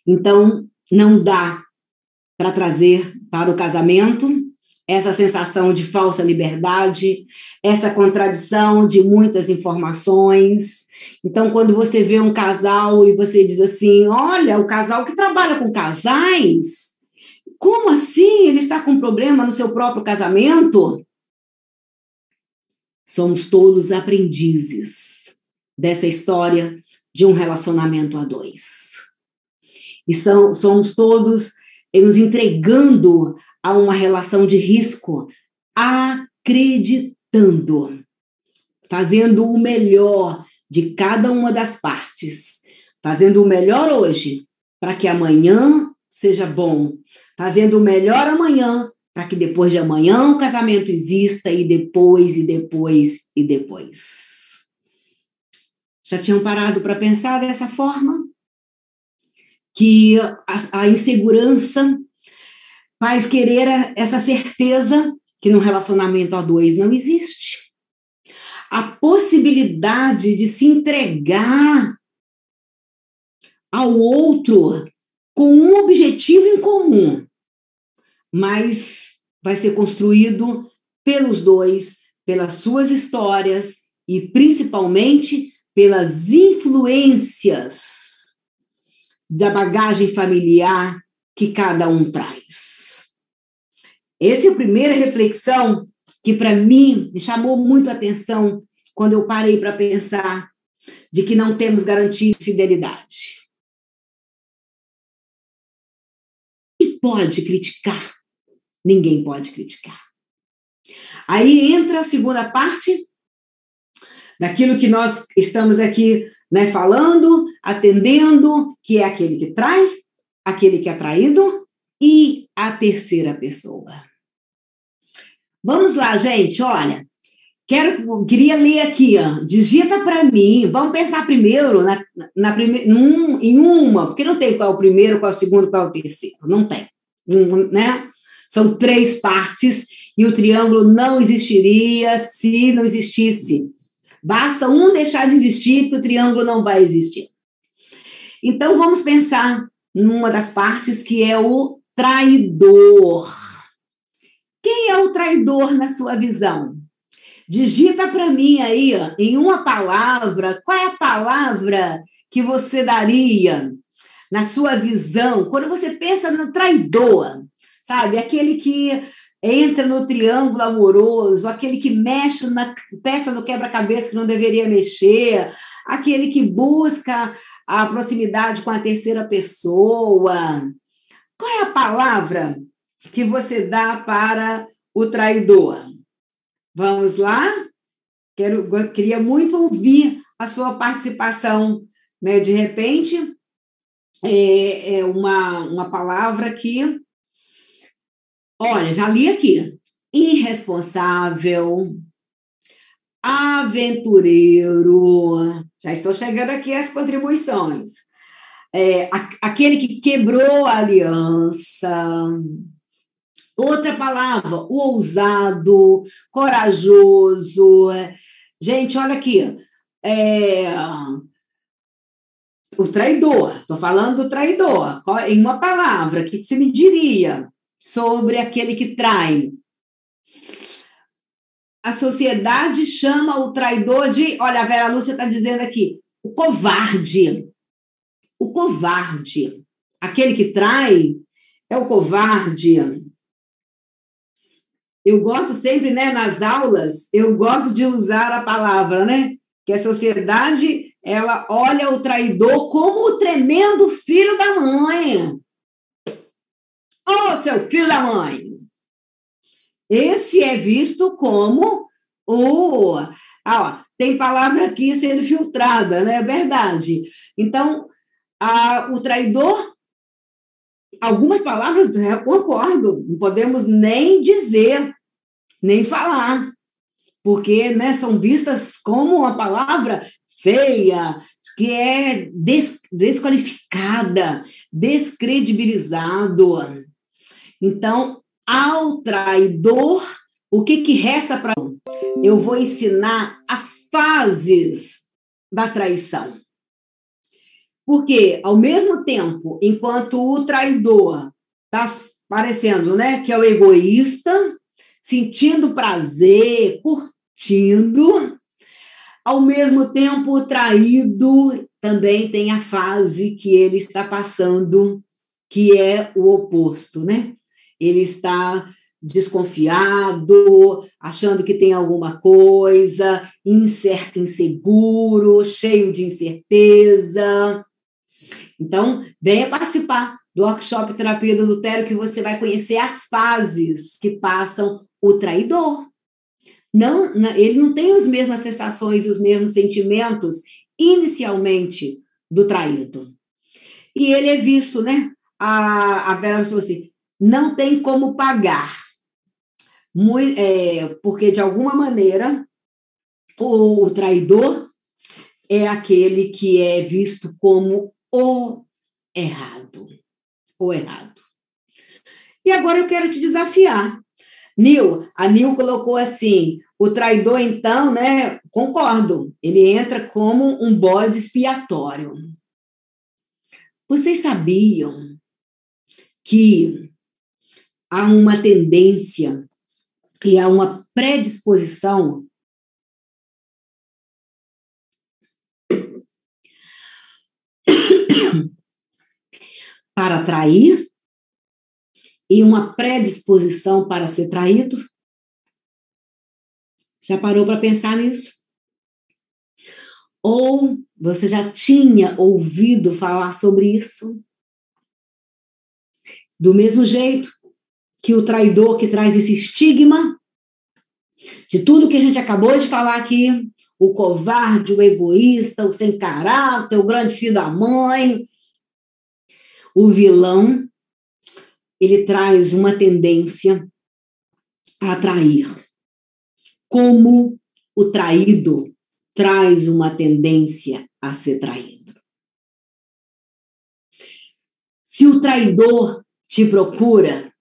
A: Então, não dá para trazer para o casamento essa sensação de falsa liberdade, essa contradição de muitas informações. Então, quando você vê um casal e você diz assim: olha, o casal que trabalha com casais, como assim ele está com problema no seu próprio casamento? Somos todos aprendizes dessa história de um relacionamento a dois. E são, somos todos nos entregando a uma relação de risco, acreditando, fazendo o melhor de cada uma das partes, fazendo o melhor hoje, para que amanhã seja bom, fazendo o melhor amanhã para que depois de amanhã o casamento exista e depois e depois e depois. Já tinham parado para pensar dessa forma? Que a, a insegurança faz querer essa certeza que no relacionamento a dois não existe. A possibilidade de se entregar ao outro com um objetivo em comum, mas vai ser construído pelos dois, pelas suas histórias e principalmente pelas influências da bagagem familiar que cada um traz. Essa é a primeira reflexão que para mim chamou muito a atenção quando eu parei para pensar de que não temos garantia de fidelidade. E pode criticar ninguém pode criticar. Aí entra a segunda parte daquilo que nós estamos aqui né, falando, atendendo, que é aquele que trai, aquele que é traído e a terceira pessoa. Vamos lá, gente, olha. Quero, queria ler aqui, ó. digita para mim. Vamos pensar primeiro na, na prime, num, em uma, porque não tem qual é o primeiro, qual é o segundo, qual é o terceiro. Não tem. Um, né? São três partes e o triângulo não existiria se não existisse. Basta um deixar de existir que o triângulo não vai existir. Então vamos pensar numa das partes que é o traidor. Quem é o traidor na sua visão? Digita para mim aí, ó, em uma palavra, qual é a palavra que você daria na sua visão quando você pensa no traidor? Sabe, aquele que entra no triângulo amoroso, aquele que mexe na peça do quebra-cabeça que não deveria mexer, aquele que busca a proximidade com a terceira pessoa. Qual é a palavra que você dá para o traidor? Vamos lá? Quero, queria muito ouvir a sua participação. Né? De repente, é, é uma, uma palavra que. Olha, já li aqui. Irresponsável, aventureiro. Já estou chegando aqui as contribuições. É, aquele que quebrou a aliança, Outra palavra, o ousado, corajoso. Gente, olha aqui. É... O traidor, estou falando do traidor. Em uma palavra, o que você me diria sobre aquele que trai? A sociedade chama o traidor de. Olha, a Vera Lúcia está dizendo aqui, o covarde. O covarde. Aquele que trai é o covarde eu gosto sempre, né, nas aulas, eu gosto de usar a palavra, né, que a sociedade, ela olha o traidor como o tremendo filho da mãe. Ô, oh, seu filho da mãe! Esse é visto como o... Ah, tem palavra aqui sendo filtrada, né? É verdade. Então, a, o traidor algumas palavras eu concordo, não podemos nem dizer, nem falar, porque né, são vistas como uma palavra feia, que é des desqualificada, descredibilizado. Então, ao traidor, o que, que resta para. Eu vou ensinar as fases da traição. Porque, ao mesmo tempo, enquanto o traidor está parecendo né, que é o egoísta, sentindo prazer, curtindo, ao mesmo tempo, o traído também tem a fase que ele está passando, que é o oposto, né? Ele está desconfiado, achando que tem alguma coisa, incerto, inseguro, cheio de incerteza. Então, venha participar do workshop Terapia do Lutero, que você vai conhecer as fases que passam o traidor. Não, ele não tem as mesmas sensações e os mesmos sentimentos inicialmente do traído. E ele é visto, né? A, a Vera falou assim: não tem como pagar. Muito, é, porque, de alguma maneira, o, o traidor é aquele que é visto como o errado. O errado. E agora eu quero te desafiar. Nil, a Nil colocou assim: o traidor, então, né? Concordo, ele entra como um bode expiatório. Vocês sabiam que há uma tendência e há uma predisposição para trair e uma predisposição para ser traído? Já parou para pensar nisso? Ou você já tinha ouvido falar sobre isso? Do mesmo jeito que o traidor que traz esse estigma de tudo que a gente acabou de falar aqui, o covarde, o egoísta, o sem caráter, o grande filho da mãe. O vilão, ele traz uma tendência a atrair, como o traído traz uma tendência a ser traído. Se o traidor te procura,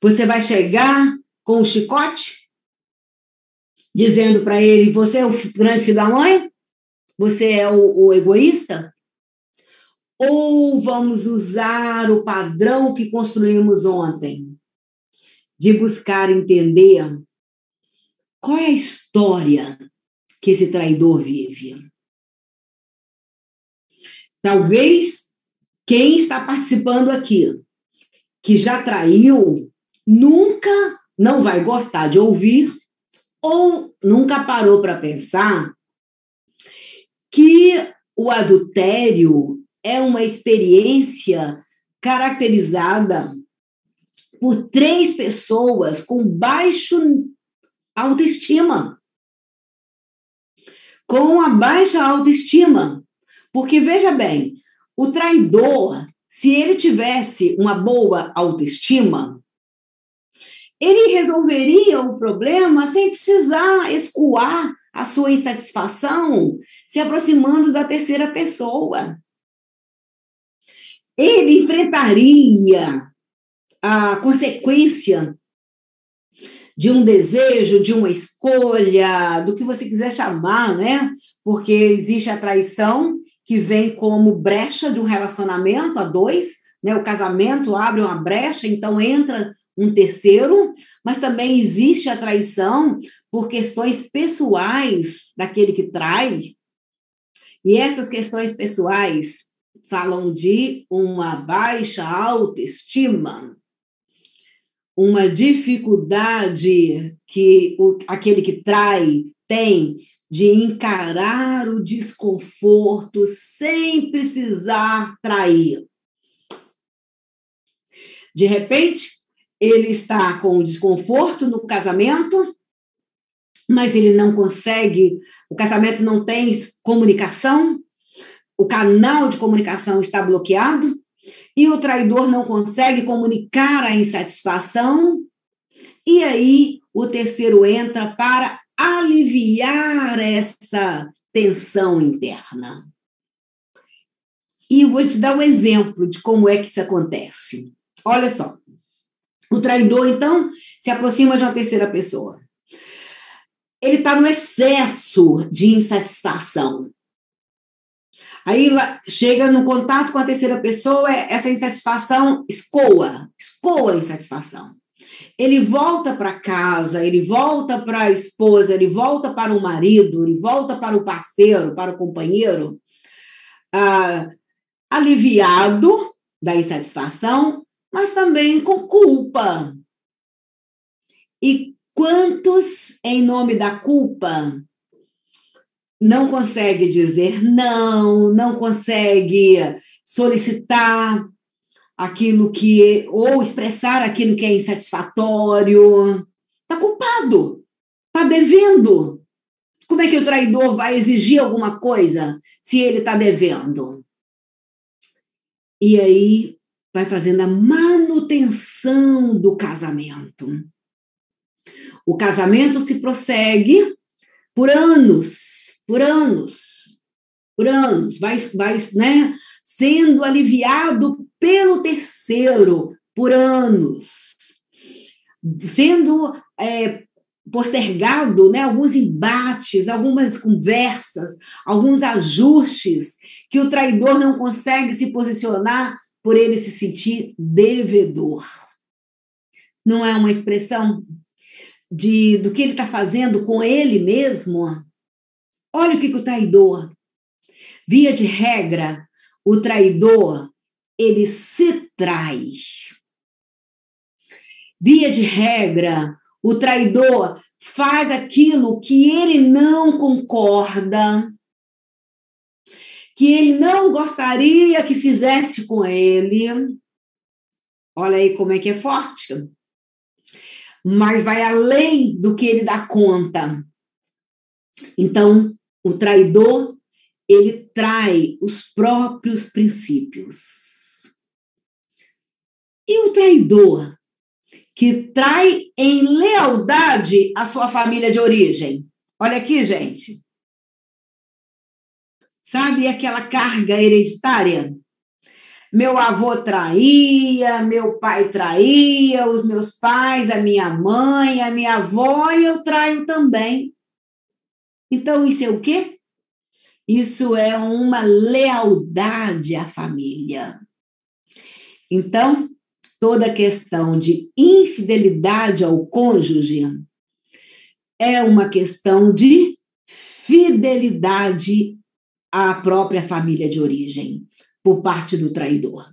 A: você vai chegar com o chicote, dizendo para ele: Você é o grande filho da mãe? Você é o, o egoísta? Ou vamos usar o padrão que construímos ontem, de buscar entender qual é a história que esse traidor vive? Talvez quem está participando aqui, que já traiu, nunca não vai gostar de ouvir ou nunca parou para pensar que o adultério é uma experiência caracterizada por três pessoas com baixo autoestima. Com a baixa autoestima. Porque, veja bem, o traidor, se ele tivesse uma boa autoestima, ele resolveria o problema sem precisar escoar a sua insatisfação se aproximando da terceira pessoa. Ele enfrentaria a consequência de um desejo, de uma escolha, do que você quiser chamar, né? Porque existe a traição que vem como brecha de um relacionamento a dois, né? O casamento abre uma brecha, então entra um terceiro, mas também existe a traição por questões pessoais daquele que trai. E essas questões pessoais falam de uma baixa autoestima, uma dificuldade que o, aquele que trai tem de encarar o desconforto sem precisar trair. De repente, ele está com desconforto no casamento, mas ele não consegue, o casamento não tem comunicação, o canal de comunicação está bloqueado, e o traidor não consegue comunicar a insatisfação, e aí o terceiro entra para aliviar essa tensão interna. E vou te dar um exemplo de como é que isso acontece. Olha só. O traidor, então, se aproxima de uma terceira pessoa. Ele está no excesso de insatisfação. Aí chega no contato com a terceira pessoa, essa insatisfação escoa, escoa a insatisfação. Ele volta para casa, ele volta para a esposa, ele volta para o marido, ele volta para o parceiro, para o companheiro, ah, aliviado da insatisfação, mas também com culpa. E quantos, em nome da culpa, não consegue dizer não, não consegue solicitar aquilo que ou expressar aquilo que é insatisfatório, está culpado, está devendo. Como é que o traidor vai exigir alguma coisa se ele está devendo? E aí vai fazendo a manutenção do casamento. O casamento se prossegue por anos, por anos, por anos, vai, vai né, sendo aliviado pelo terceiro por anos, sendo é, postergado né, alguns embates, algumas conversas, alguns ajustes que o traidor não consegue se posicionar por ele se sentir devedor. Não é uma expressão de do que ele está fazendo com ele mesmo, Olha o que, que o traidor, via de regra, o traidor, ele se trai. Via de regra, o traidor faz aquilo que ele não concorda, que ele não gostaria que fizesse com ele. Olha aí como é que é forte. Mas vai além do que ele dá conta. Então, o traidor, ele trai os próprios princípios. E o traidor, que trai em lealdade a sua família de origem? Olha aqui, gente. Sabe aquela carga hereditária? Meu avô traía, meu pai traía, os meus pais, a minha mãe, a minha avó, e eu traio também. Então, isso é o quê? Isso é uma lealdade à família. Então, toda questão de infidelidade ao cônjuge é uma questão de fidelidade à própria família de origem por parte do traidor.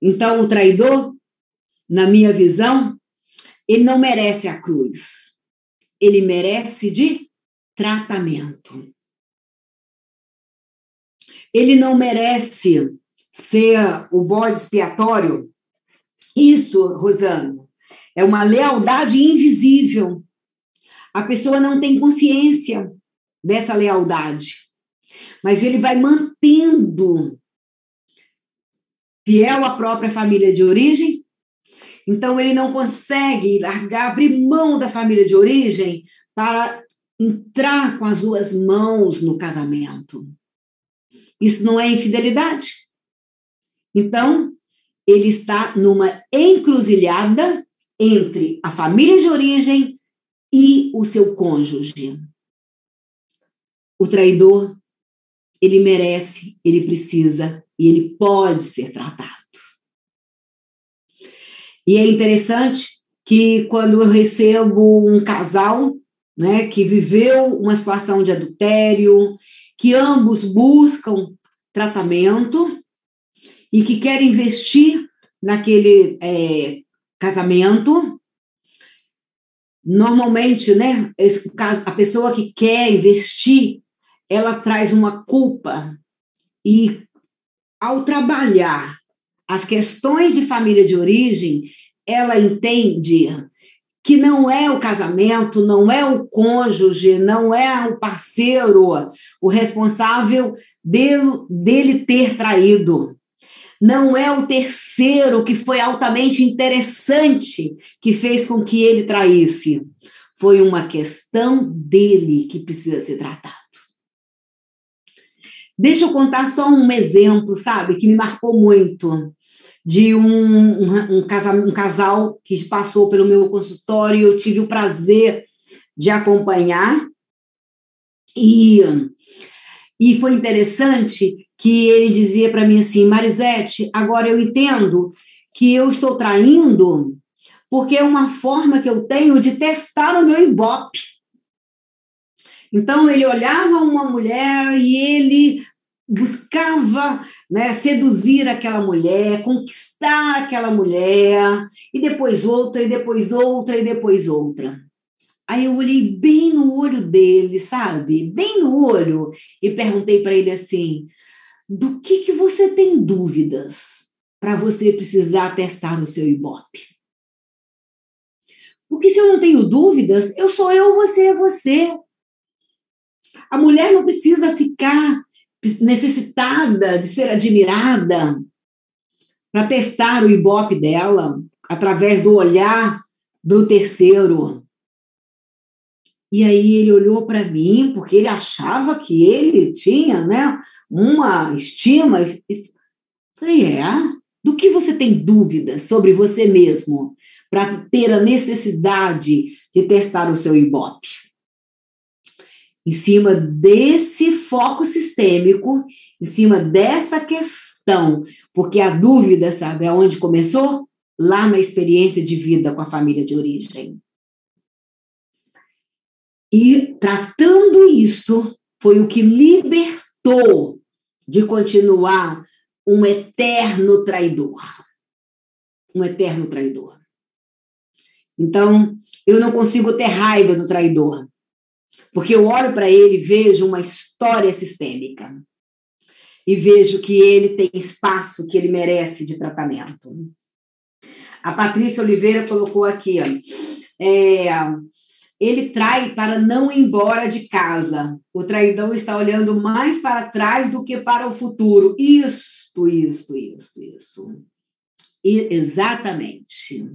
A: Então, o traidor, na minha visão, ele não merece a cruz. Ele merece de tratamento. Ele não merece ser o bode expiatório. Isso, Rosana, é uma lealdade invisível. A pessoa não tem consciência dessa lealdade mas ele vai mantendo fiel à própria família de origem. Então, ele não consegue largar, abrir mão da família de origem para entrar com as duas mãos no casamento. Isso não é infidelidade. Então, ele está numa encruzilhada entre a família de origem e o seu cônjuge. O traidor ele merece, ele precisa e ele pode ser tratado. E é interessante que quando eu recebo um casal, né, que viveu uma situação de adultério, que ambos buscam tratamento e que querem investir naquele é, casamento, normalmente, né, a pessoa que quer investir ela traz uma culpa. E ao trabalhar as questões de família de origem, ela entende que não é o casamento, não é o cônjuge, não é o parceiro o responsável dele, dele ter traído. Não é o terceiro que foi altamente interessante que fez com que ele traísse. Foi uma questão dele que precisa ser tratada. Deixa eu contar só um exemplo, sabe, que me marcou muito, de um, um, um, casal, um casal que passou pelo meu consultório e eu tive o prazer de acompanhar. E, e foi interessante que ele dizia para mim assim: Marisete, agora eu entendo que eu estou traindo porque é uma forma que eu tenho de testar o meu ibope. Então ele olhava uma mulher e ele buscava né, seduzir aquela mulher, conquistar aquela mulher, e depois outra, e depois outra, e depois outra. Aí eu olhei bem no olho dele, sabe? Bem no olho, e perguntei para ele assim: do que, que você tem dúvidas para você precisar testar no seu Ibope? Porque se eu não tenho dúvidas, eu sou eu, você é você. A mulher não precisa ficar necessitada de ser admirada para testar o ibope dela através do olhar do terceiro. E aí ele olhou para mim, porque ele achava que ele tinha né, uma estima. E falei, é? Do que você tem dúvidas sobre você mesmo para ter a necessidade de testar o seu ibope? Em cima desse foco sistêmico, em cima desta questão, porque a dúvida, sabe, aonde começou? Lá na experiência de vida com a família de origem. E tratando isso, foi o que libertou de continuar um eterno traidor. Um eterno traidor. Então, eu não consigo ter raiva do traidor, porque eu olho para ele e vejo uma história sistêmica. E vejo que ele tem espaço que ele merece de tratamento. A Patrícia Oliveira colocou aqui, é, ele trai para não ir embora de casa. O traidor está olhando mais para trás do que para o futuro. Isto, isto, isto, isso. E, exatamente.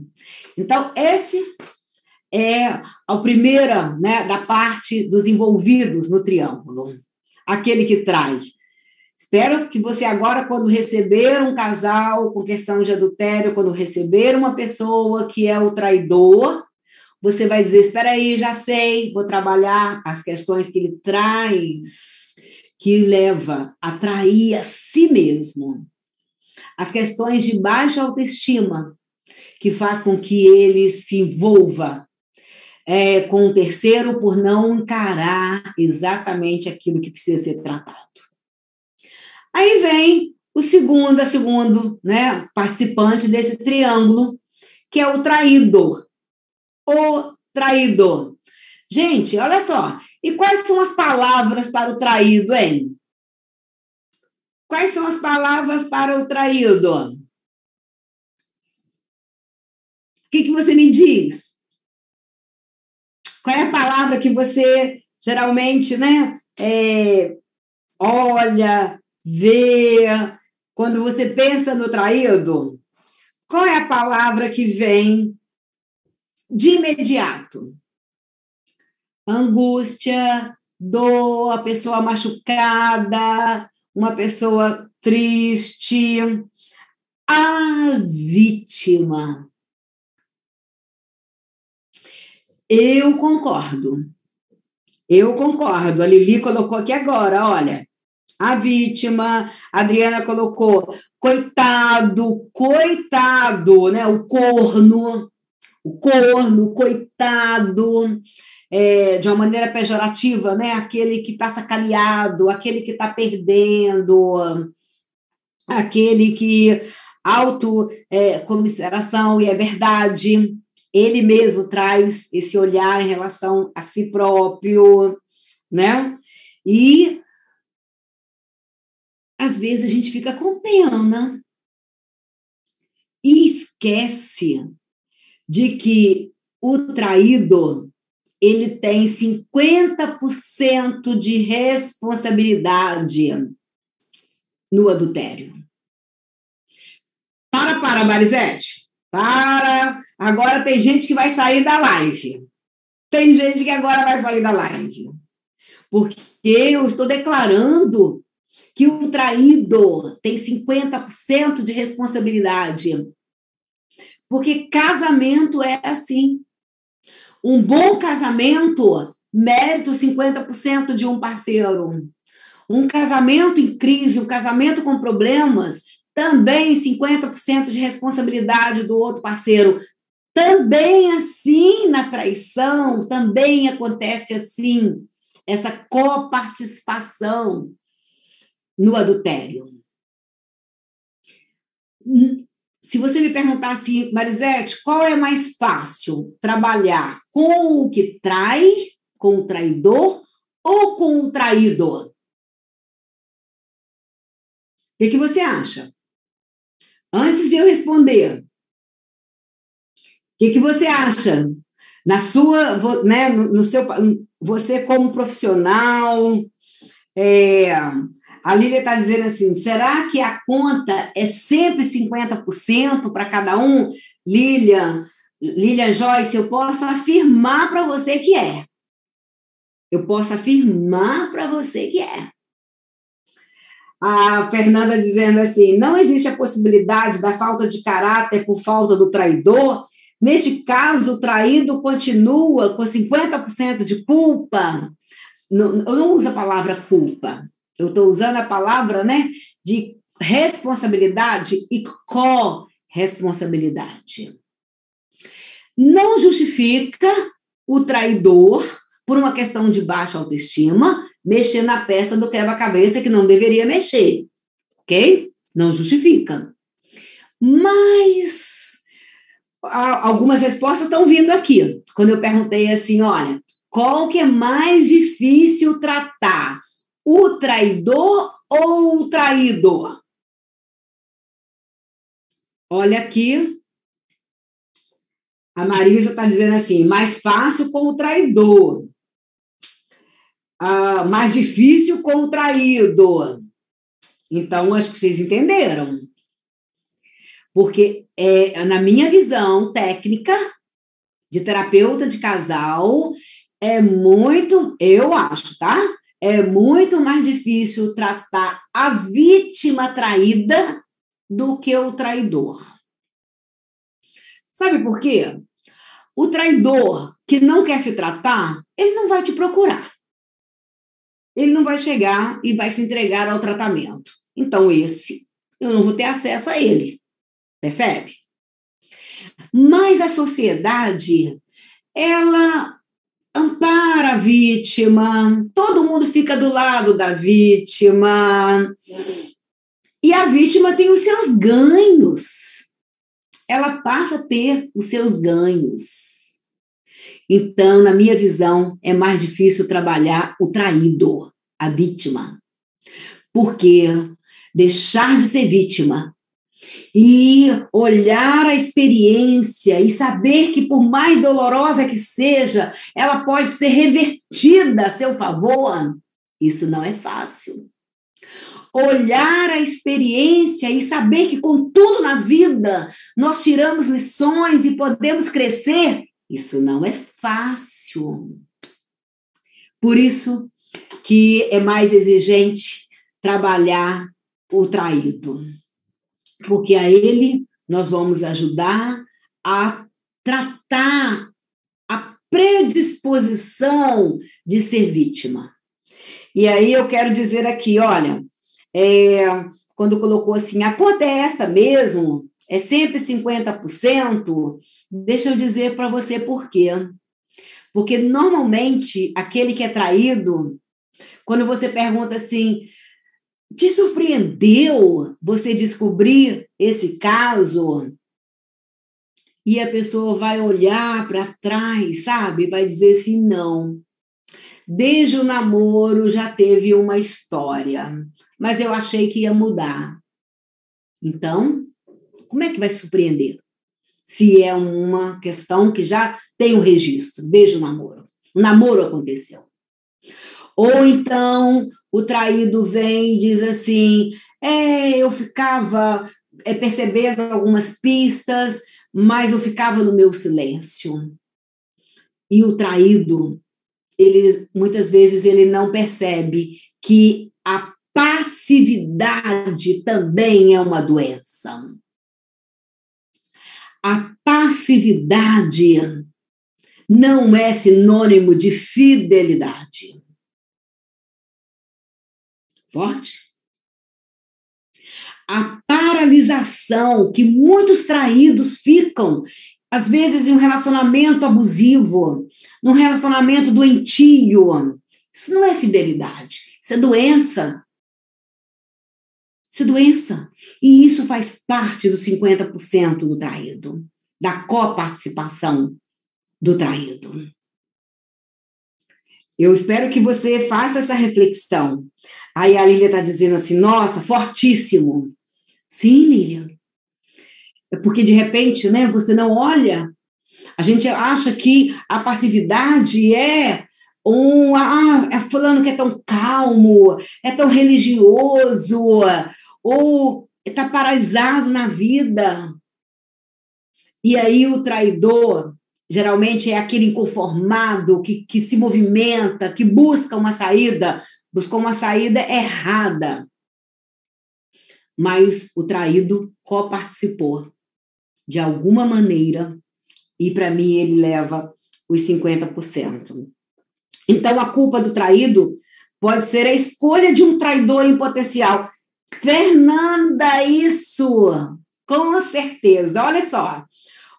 A: Então, esse é a primeira né, da parte dos envolvidos no triângulo, aquele que trai. Espero que você agora, quando receber um casal com questão de adultério, quando receber uma pessoa que é o traidor, você vai dizer: espera aí, já sei, vou trabalhar as questões que ele traz, que leva a trair a si mesmo. As questões de baixa autoestima, que faz com que ele se envolva é, com o terceiro por não encarar exatamente aquilo que precisa ser tratado. Aí vem o segundo, a segundo né, participante desse triângulo, que é o traidor o traidor. Gente, olha só. E quais são as palavras para o traído, hein? Quais são as palavras para o traído? O que, que você me diz? Qual é a palavra que você geralmente, né, é, olha, vê, quando você pensa no traído? Qual é a palavra que vem de imediato. Angústia, dor, a pessoa machucada, uma pessoa triste, a vítima. Eu concordo. Eu concordo. A Lili colocou aqui agora, olha. A vítima, a Adriana colocou coitado, coitado, né? O corno o corno, coitado, é, de uma maneira pejorativa, né? aquele que está sacaneado, aquele que está perdendo, aquele que autocomiseração é, e é verdade, ele mesmo traz esse olhar em relação a si próprio, né? E às vezes a gente fica com pena e esquece de que o traído ele tem 50% de responsabilidade no adultério. Para, para, Marisete. Para. Agora tem gente que vai sair da live. Tem gente que agora vai sair da live. Porque eu estou declarando que o traído tem 50% de responsabilidade porque casamento é assim. Um bom casamento, mérito 50% de um parceiro. Um casamento em crise, um casamento com problemas, também 50% de responsabilidade do outro parceiro. Também assim na traição, também acontece assim, essa coparticipação no adultério se você me perguntar assim, Marisete, qual é mais fácil? Trabalhar com o que trai, com o traidor ou com o traído? O que, que você acha? Antes de eu responder, que, que você acha? Na sua, né, no, seu, você como profissional, é, a Lília está dizendo assim: será que a conta é sempre 50% para cada um? Lilian, Lilian Joyce, eu posso afirmar para você que é. Eu posso afirmar para você que é. A Fernanda dizendo assim: não existe a possibilidade da falta de caráter por falta do traidor. Neste caso, o traído continua com 50% de culpa. Não, eu não uso a palavra culpa, eu estou usando a palavra né, de responsabilidade e corresponsabilidade. Não justifica o traidor, por uma questão de baixa autoestima, mexer na peça do quebra-cabeça que não deveria mexer. Ok? Não justifica. Mas algumas respostas estão vindo aqui. Quando eu perguntei assim, olha, qual que é mais difícil tratar? o traidor ou o traído? Olha aqui. A Marisa está dizendo assim: mais fácil com o traidor. Ah, mais difícil com o traído. Então, acho que vocês entenderam. Porque, é, na minha visão técnica, de terapeuta de casal, é muito, eu acho, tá? É muito mais difícil tratar a vítima traída do que o traidor. Sabe por quê? O traidor que não quer se tratar, ele não vai te procurar. Ele não vai chegar e vai se entregar ao tratamento. Então, esse, eu não vou ter acesso a ele. Percebe? Mas a sociedade, ela ampara a vítima, todo mundo fica do lado da vítima. E a vítima tem os seus ganhos ela passa a ter os seus ganhos. Então, na minha visão, é mais difícil trabalhar o traído, a vítima. Porque deixar de ser vítima e olhar a experiência e saber que, por mais dolorosa que seja, ela pode ser revertida a seu favor, isso não é fácil olhar a experiência e saber que com tudo na vida nós tiramos lições e podemos crescer, isso não é fácil. Por isso que é mais exigente trabalhar o traído. Porque a ele nós vamos ajudar a tratar a predisposição de ser vítima. E aí eu quero dizer aqui, olha, é, quando colocou assim, a conta é essa mesmo, é sempre 50%, deixa eu dizer para você por quê. Porque normalmente aquele que é traído, quando você pergunta assim, te surpreendeu você descobrir esse caso? E a pessoa vai olhar para trás, sabe? Vai dizer assim: não. Desde o namoro já teve uma história mas eu achei que ia mudar. Então, como é que vai surpreender? Se é uma questão que já tem o um registro, desde o namoro. O namoro aconteceu. Ou então o traído vem e diz assim: é, eu ficava é, percebendo algumas pistas, mas eu ficava no meu silêncio. E o traído, ele muitas vezes ele não percebe que a passividade também é uma doença. A passividade não é sinônimo de fidelidade. Forte? A paralisação que muitos traídos ficam, às vezes, em um relacionamento abusivo, num relacionamento doentio. Isso não é fidelidade, isso é doença. Isso é doença. E isso faz parte dos 50% do traído, da coparticipação do traído. Eu espero que você faça essa reflexão. Aí a Lília está dizendo assim: nossa, fortíssimo. Sim, Lília. É porque de repente, né, você não olha. A gente acha que a passividade é um. Ah, é fulano que é tão calmo, é tão religioso, ou está paralisado na vida. E aí o traidor geralmente é aquele inconformado que, que se movimenta, que busca uma saída, buscou uma saída errada. Mas o traído coparticipou de alguma maneira e para mim ele leva os 50%. Então a culpa do traído pode ser a escolha de um traidor em potencial. Fernanda, isso! Com certeza. Olha só.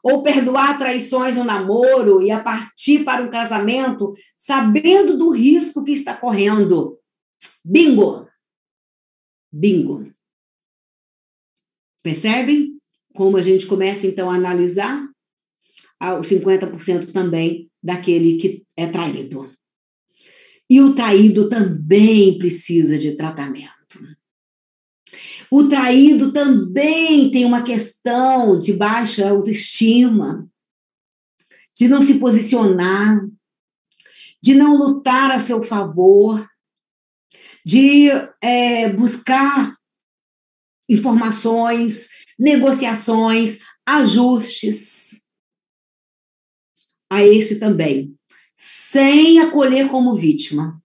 A: Ou perdoar traições no namoro e a partir para um casamento sabendo do risco que está correndo. Bingo! Bingo. Percebem como a gente começa então a analisar os 50% também daquele que é traído. E o traído também precisa de tratamento. O traído também tem uma questão de baixa autoestima, de não se posicionar, de não lutar a seu favor, de é, buscar informações, negociações, ajustes. a esse também, sem acolher como vítima,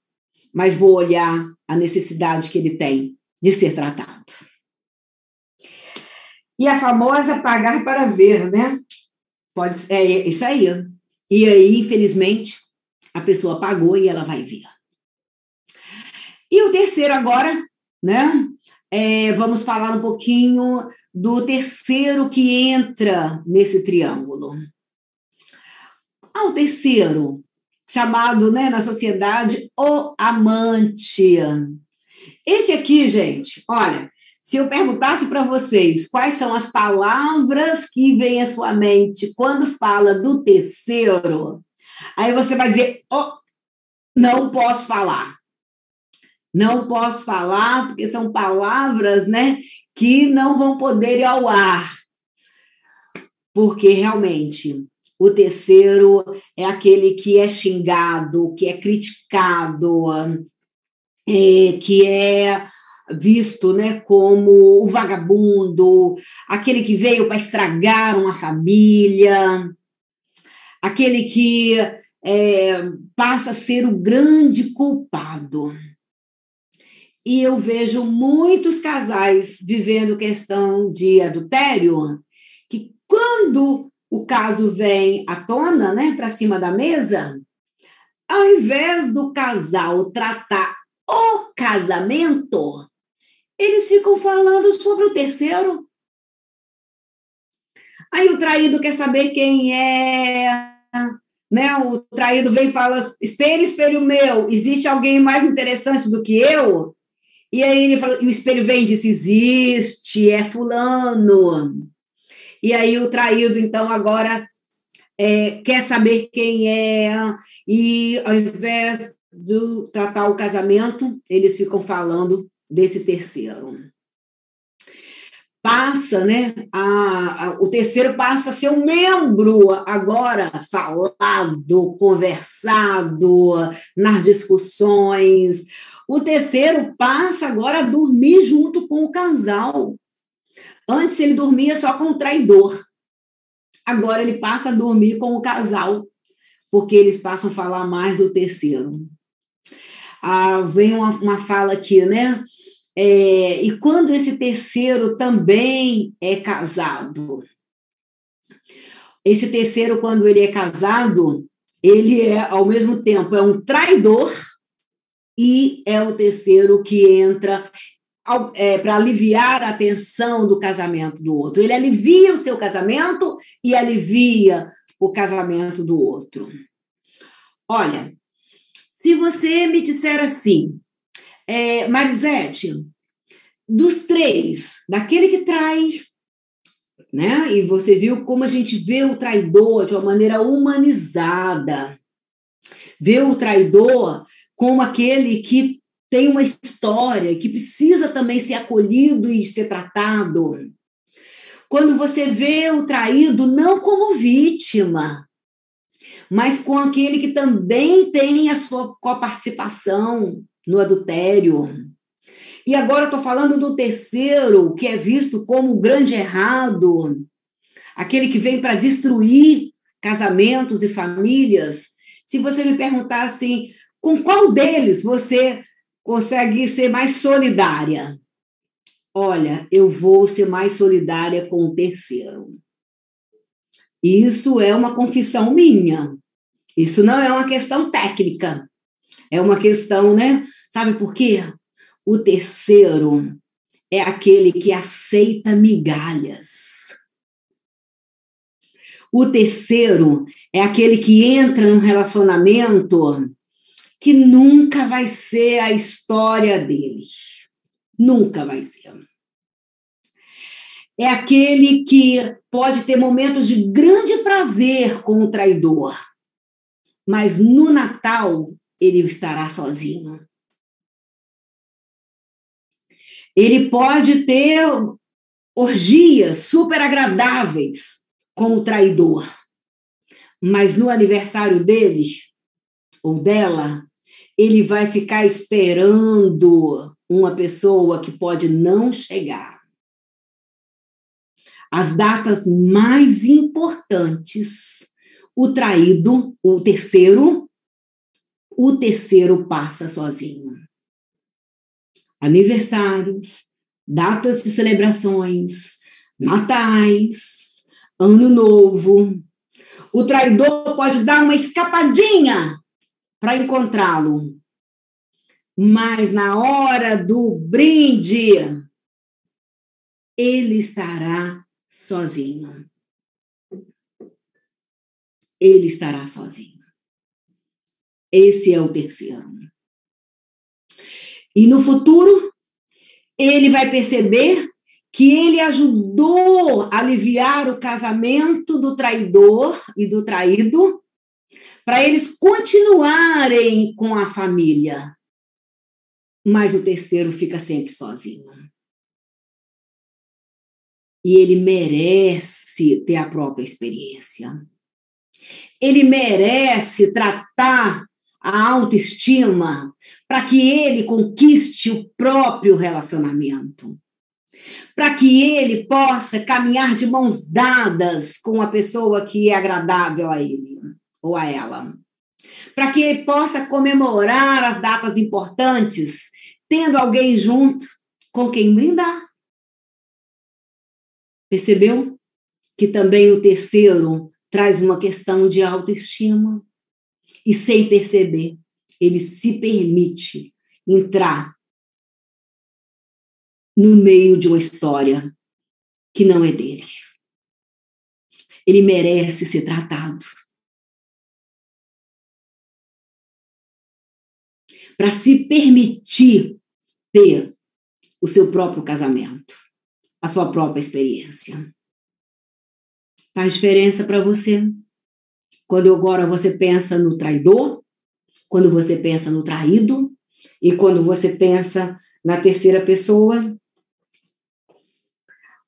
A: mas vou olhar a necessidade que ele tem de ser tratado. E a famosa pagar para ver, né? Pode é isso aí. E aí, infelizmente, a pessoa pagou e ela vai ver. E o terceiro agora, né? É, vamos falar um pouquinho do terceiro que entra nesse triângulo. Ah, o terceiro, chamado né, na sociedade o amante. Esse aqui, gente, olha, se eu perguntasse para vocês quais são as palavras que vêm à sua mente quando fala do terceiro, aí você vai dizer: oh, não posso falar. Não posso falar, porque são palavras né, que não vão poder ir ao ar. Porque realmente o terceiro é aquele que é xingado, que é criticado, é, que é visto né, como o vagabundo, aquele que veio para estragar uma família, aquele que é, passa a ser o grande culpado. E eu vejo muitos casais vivendo questão de adultério, que quando o caso vem à tona, né, para cima da mesa, ao invés do casal tratar o casamento, eles ficam falando sobre o terceiro. Aí o traído quer saber quem é, né? O traído vem e fala: espelho, espelho meu, existe alguém mais interessante do que eu? E aí ele fala, e o espelho vem e diz: existe, é fulano. E aí o traído, então, agora é, quer saber quem é, e ao invés de tratar o casamento, eles ficam falando desse terceiro. Passa, né? A, a, o terceiro passa a ser um membro agora falado, conversado nas discussões. O terceiro passa agora a dormir junto com o casal. Antes ele dormia só com o traidor. Agora ele passa a dormir com o casal, porque eles passam a falar mais do terceiro. Ah, vem uma, uma fala aqui, né? É, e quando esse terceiro também é casado? Esse terceiro, quando ele é casado, ele é, ao mesmo tempo, é um traidor e é o terceiro que entra é, para aliviar a tensão do casamento do outro. Ele alivia o seu casamento e alivia o casamento do outro. Olha, se você me disser assim, é, Marisete, dos três, daquele que trai, né? E você viu como a gente vê o traidor de uma maneira humanizada, vê o traidor como aquele que tem uma história, que precisa também ser acolhido e ser tratado. Quando você vê o traído não como vítima, mas com aquele que também tem a sua coparticipação no adultério. E agora estou falando do terceiro, que é visto como o grande errado, aquele que vem para destruir casamentos e famílias. Se você me perguntar assim, com qual deles você consegue ser mais solidária? Olha, eu vou ser mais solidária com o terceiro. Isso é uma confissão minha. Isso não é uma questão técnica. É uma questão, né? Sabe por quê? O terceiro é aquele que aceita migalhas. O terceiro é aquele que entra num relacionamento que nunca vai ser a história dele. Nunca vai ser é aquele que pode ter momentos de grande prazer com o traidor, mas no Natal ele estará sozinho. Ele pode ter orgias super agradáveis com o traidor, mas no aniversário deles ou dela, ele vai ficar esperando uma pessoa que pode não chegar as datas mais importantes, o traído, o terceiro, o terceiro passa sozinho. Aniversários, datas de celebrações, natais, ano novo. O traidor pode dar uma escapadinha para encontrá-lo. Mas na hora do brinde, ele estará sozinho. Ele estará sozinho. Esse é o terceiro. E no futuro, ele vai perceber que ele ajudou a aliviar o casamento do traidor e do traído, para eles continuarem com a família. Mas o terceiro fica sempre sozinho. E ele merece ter a própria experiência. Ele merece tratar a autoestima para que ele conquiste o próprio relacionamento. Para que ele possa caminhar de mãos dadas com a pessoa que é agradável a ele ou a ela. Para que possa comemorar as datas importantes, tendo alguém junto com quem brindar. Percebeu que também o terceiro traz uma questão de autoestima? e sem perceber, ele se permite entrar no meio de uma história que não é dele. Ele merece ser tratado. Para se permitir ter o seu próprio casamento, a sua própria experiência. Faz diferença para você? Quando agora você pensa no traidor, quando você pensa no traído e quando você pensa na terceira pessoa.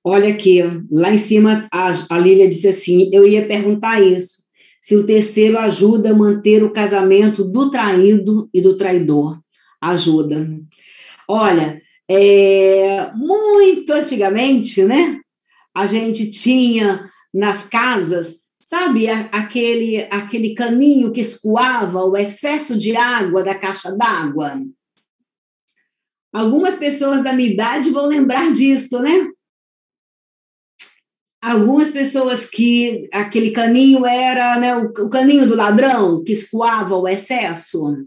A: Olha aqui, lá em cima a, a Lília disse assim: eu ia perguntar isso. Se o terceiro ajuda a manter o casamento do traído e do traidor. Ajuda. Olha, é, muito antigamente, né? A gente tinha nas casas Sabe aquele, aquele caninho que escoava o excesso de água da caixa d'água? Algumas pessoas da minha idade vão lembrar disso, né? Algumas pessoas que aquele caninho era né, o, caninho do ladrão que escoava o excesso.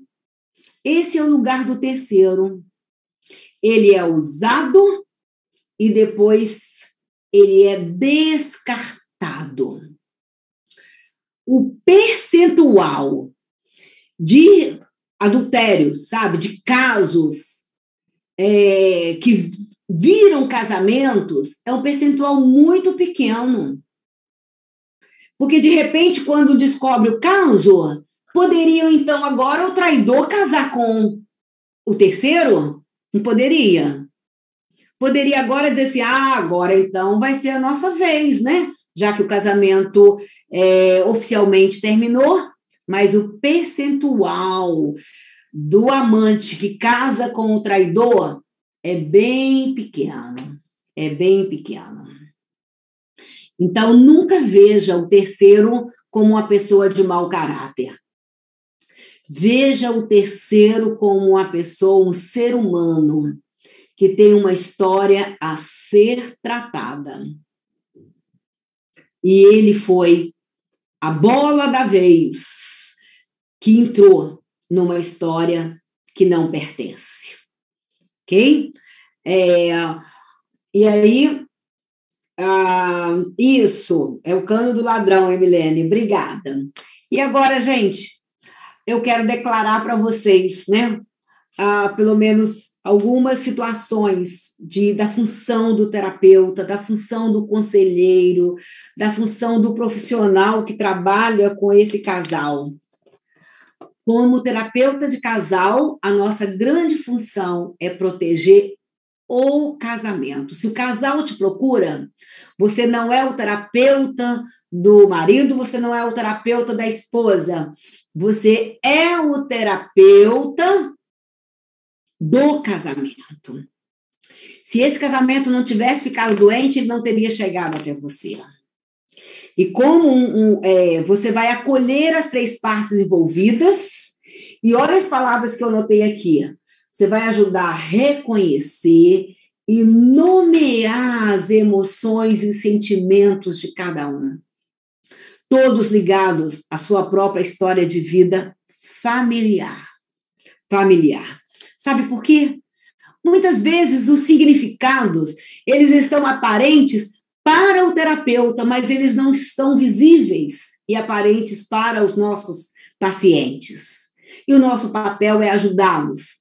A: Esse é o lugar do terceiro. Ele é usado e depois ele é descartado o percentual de adultérios, sabe, de casos é, que viram casamentos, é um percentual muito pequeno. Porque, de repente, quando descobre o caso, poderiam, então, agora o traidor casar com o terceiro? Não poderia. Poderia agora dizer assim: ah, agora então vai ser a nossa vez, né? já que o casamento é, oficialmente terminou, mas o percentual do amante que casa com o traidor é bem pequeno, é bem pequeno. Então, nunca veja o terceiro como uma pessoa de mau caráter. Veja o terceiro como uma pessoa, um ser humano, que tem uma história a ser tratada e ele foi a bola da vez que entrou numa história que não pertence. Ok? É, e aí, ah, isso é o cano do ladrão, Emilene. Obrigada. E agora, gente, eu quero declarar para vocês, né? Ah, pelo menos algumas situações de, da função do terapeuta, da função do conselheiro, da função do profissional que trabalha com esse casal. Como terapeuta de casal, a nossa grande função é proteger o casamento. Se o casal te procura, você não é o terapeuta do marido, você não é o terapeuta da esposa, você é o terapeuta do casamento. Se esse casamento não tivesse ficado doente, ele não teria chegado até você. E como um, um, é, você vai acolher as três partes envolvidas, e olha as palavras que eu notei aqui. Você vai ajudar a reconhecer e nomear as emoções e os sentimentos de cada um, todos ligados à sua própria história de vida familiar. Familiar. Sabe por quê? Muitas vezes os significados, eles estão aparentes para o terapeuta, mas eles não estão visíveis e aparentes para os nossos pacientes. E o nosso papel é ajudá-los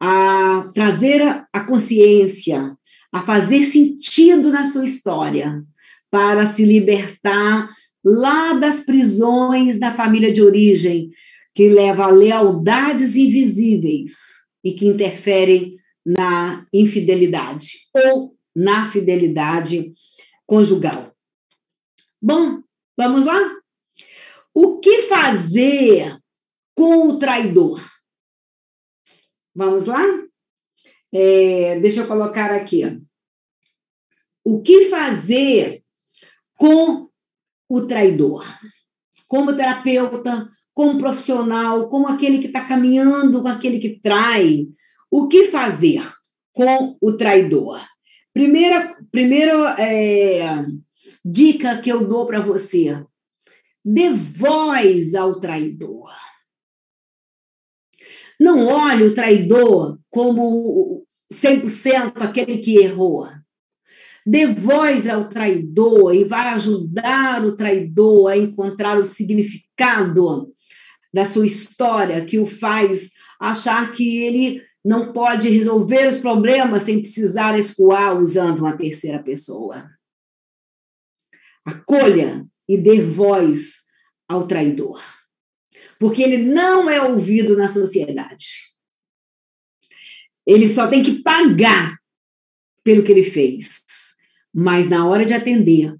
A: a trazer a consciência, a fazer sentido na sua história, para se libertar lá das prisões da família de origem, que leva a lealdades invisíveis e que interferem na infidelidade ou na fidelidade conjugal. Bom, vamos lá? O que fazer com o traidor? Vamos lá? É, deixa eu colocar aqui. O que fazer com o traidor? Como terapeuta, como profissional, como aquele que está caminhando com aquele que trai, o que fazer com o traidor? Primeira, primeira é, dica que eu dou para você: dê voz ao traidor. Não olhe o traidor como 100% aquele que errou. Dê voz ao traidor e vai ajudar o traidor a encontrar o significado da sua história que o faz achar que ele não pode resolver os problemas sem precisar escoar usando uma terceira pessoa. Acolha e dê voz ao traidor, porque ele não é ouvido na sociedade. Ele só tem que pagar pelo que ele fez, mas na hora de atender,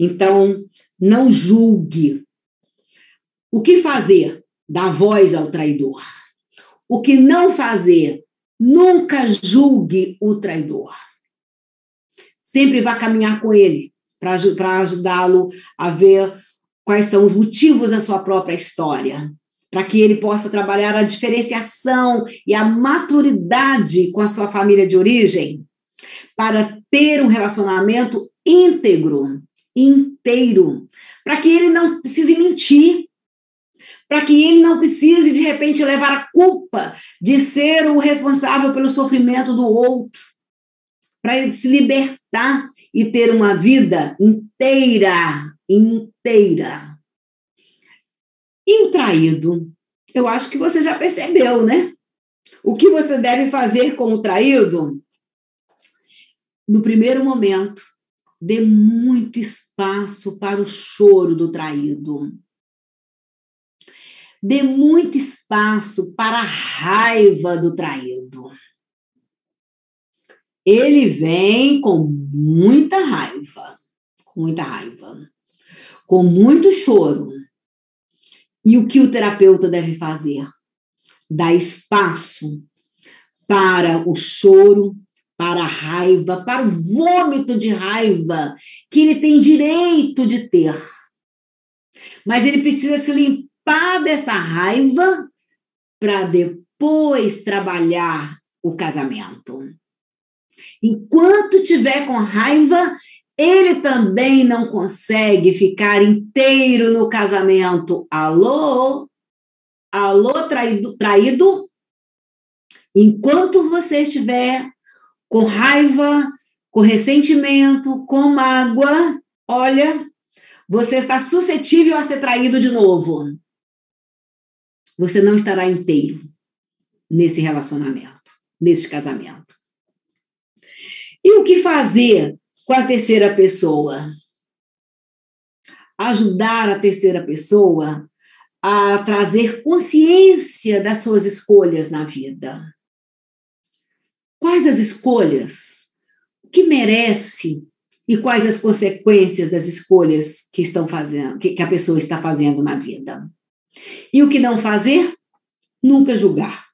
A: então não julgue. O que fazer? Dar voz ao traidor. O que não fazer? Nunca julgue o traidor. Sempre vá caminhar com ele para ajudá-lo a ver quais são os motivos da sua própria história, para que ele possa trabalhar a diferenciação e a maturidade com a sua família de origem, para ter um relacionamento íntegro, inteiro, para que ele não precise mentir, para que ele não precise, de repente, levar a culpa de ser o responsável pelo sofrimento do outro, para ele se libertar e ter uma vida inteira, inteira. E o traído? Eu acho que você já percebeu, né? O que você deve fazer com o traído? No primeiro momento, dê muito espaço para o choro do traído. Dê muito espaço para a raiva do traído. Ele vem com muita raiva, com muita raiva, com muito choro. E o que o terapeuta deve fazer? Dar espaço para o choro, para a raiva, para o vômito de raiva que ele tem direito de ter. Mas ele precisa se limpar escapar dessa raiva para depois trabalhar o casamento. Enquanto tiver com raiva, ele também não consegue ficar inteiro no casamento. Alô? Alô, traído? traído? Enquanto você estiver com raiva, com ressentimento, com mágoa, olha, você está suscetível a ser traído de novo você não estará inteiro nesse relacionamento, nesse casamento. E o que fazer com a terceira pessoa? Ajudar a terceira pessoa a trazer consciência das suas escolhas na vida. Quais as escolhas? O que merece e quais as consequências das escolhas que estão fazendo, que, a pessoa está fazendo na vida? E o que não fazer? Nunca julgar.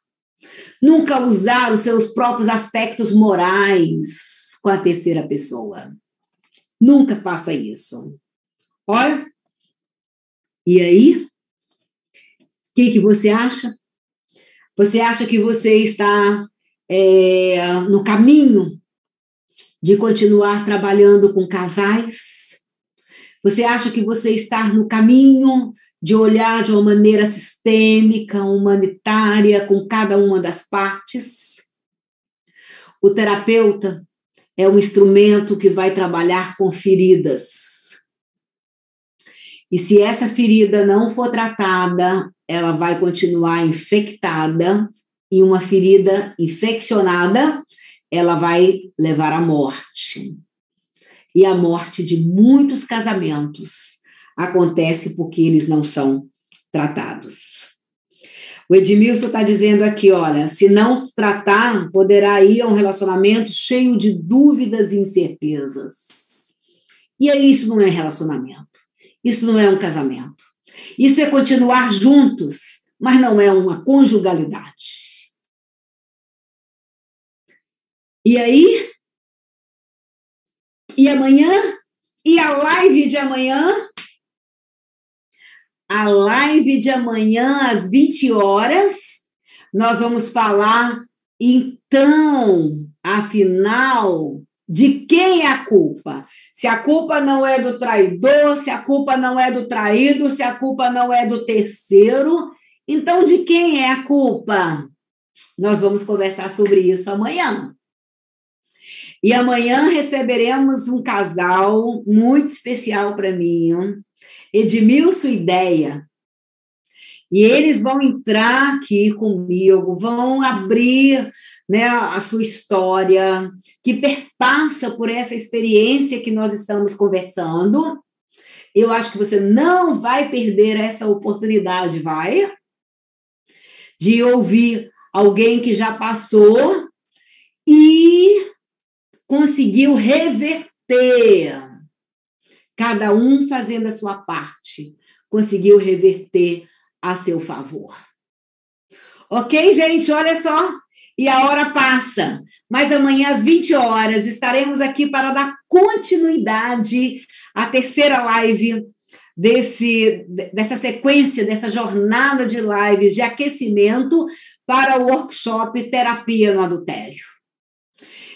A: Nunca usar os seus próprios aspectos morais com a terceira pessoa. Nunca faça isso. Olha. E aí? O que, que você acha? Você acha que você está é, no caminho de continuar trabalhando com casais? Você acha que você está no caminho de olhar de uma maneira sistêmica, humanitária, com cada uma das partes? O terapeuta é um instrumento que vai trabalhar com feridas. E se essa ferida não for tratada, ela vai continuar infectada, e uma ferida infeccionada, ela vai levar à morte. E a morte de muitos casamentos acontece porque eles não são tratados. O Edmilson está dizendo aqui, olha, se não tratar, poderá ir a um relacionamento cheio de dúvidas e incertezas. E aí isso não é relacionamento. Isso não é um casamento. Isso é continuar juntos, mas não é uma conjugalidade. E aí? E amanhã? E a live de amanhã? A live de amanhã, às 20 horas, nós vamos falar, então, afinal, de quem é a culpa? Se a culpa não é do traidor, se a culpa não é do traído, se a culpa não é do terceiro, então de quem é a culpa? Nós vamos conversar sobre isso amanhã. E amanhã receberemos um casal muito especial para mim, Edmilson Ideia. E eles vão entrar aqui comigo, vão abrir né, a sua história, que perpassa por essa experiência que nós estamos conversando. Eu acho que você não vai perder essa oportunidade, vai? De ouvir alguém que já passou e conseguiu reverter. Cada um fazendo a sua parte, conseguiu reverter a seu favor. Ok, gente? Olha só, e a hora passa. Mas amanhã, às 20 horas, estaremos aqui para dar continuidade à terceira live desse, dessa sequência, dessa jornada de lives de aquecimento para o workshop Terapia no Adultério.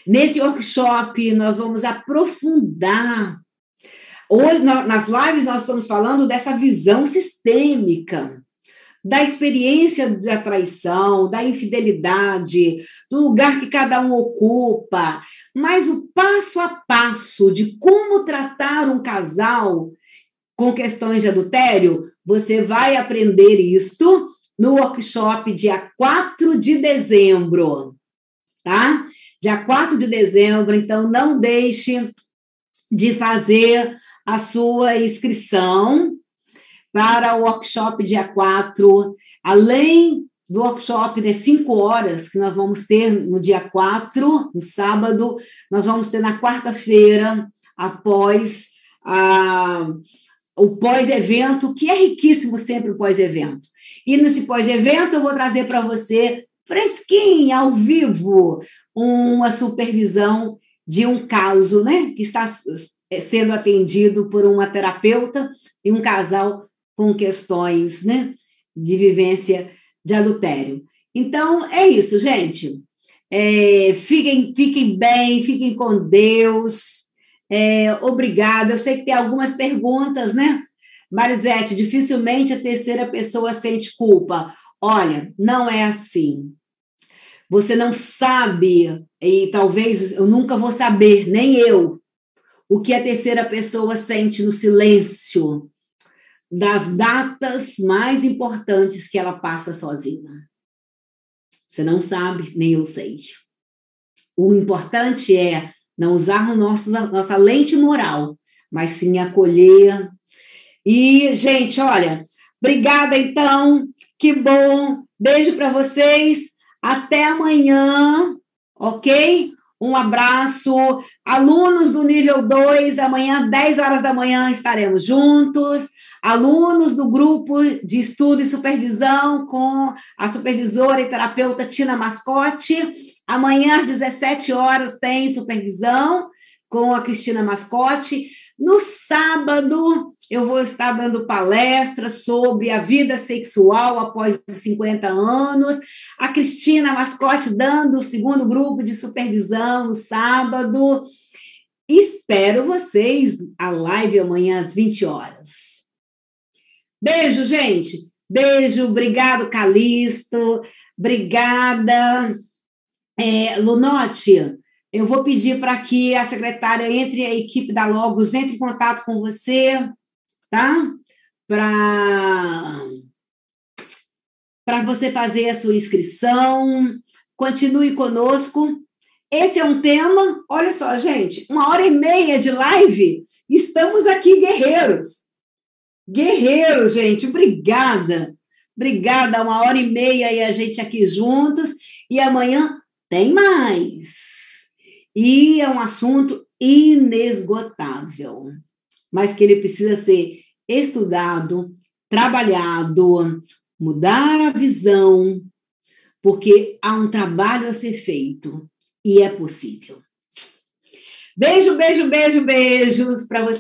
A: Nesse workshop, nós vamos aprofundar. Hoje, nas lives, nós estamos falando dessa visão sistêmica da experiência da traição, da infidelidade, do lugar que cada um ocupa, mas o passo a passo de como tratar um casal com questões de adultério, você vai aprender isto no workshop dia 4 de dezembro, tá? Dia 4 de dezembro, então não deixe de fazer a sua inscrição para o workshop dia 4, além do workshop de 5 horas que nós vamos ter no dia 4, no sábado, nós vamos ter na quarta-feira, após a, o pós-evento, que é riquíssimo sempre o pós-evento. E nesse pós-evento eu vou trazer para você, fresquinho, ao vivo, uma supervisão de um caso, né, que está sendo atendido por uma terapeuta e um casal com questões né, de vivência de adultério. Então, é isso, gente. É, fiquem, fiquem bem, fiquem com Deus. É, obrigada. Eu sei que tem algumas perguntas, né? Marisete, dificilmente a terceira pessoa sente culpa. Olha, não é assim. Você não sabe, e talvez eu nunca vou saber, nem eu, o que a terceira pessoa sente no silêncio, das datas mais importantes que ela passa sozinha. Você não sabe, nem eu sei. O importante é não usar o nosso, nossa lente moral, mas sim acolher. E, gente, olha, obrigada então, que bom. Beijo para vocês. Até amanhã, ok? Um abraço. Alunos do nível 2, amanhã, 10 horas da manhã, estaremos juntos alunos do grupo de estudo e supervisão com a supervisora e terapeuta Tina Mascote. Amanhã, às 17 horas, tem supervisão com a Cristina Mascote. No sábado, eu vou estar dando palestras sobre a vida sexual após 50 anos. A Cristina Mascote dando o segundo grupo de supervisão no sábado. Espero vocês a live amanhã às 20 horas. Beijo, gente. Beijo, obrigado, Calixto. Obrigada. É, Lunote, eu vou pedir para que a secretária entre, a equipe da Logos entre em contato com você, tá? Para para você fazer a sua inscrição. Continue conosco. Esse é um tema, olha só, gente, uma hora e meia de live. Estamos aqui, guerreiros. Guerreiros, gente, obrigada. Obrigada, uma hora e meia e a gente aqui juntos. E amanhã tem mais. E é um assunto inesgotável, mas que ele precisa ser estudado, trabalhado, mudar a visão, porque há um trabalho a ser feito e é possível. Beijo, beijo, beijo, beijos para você.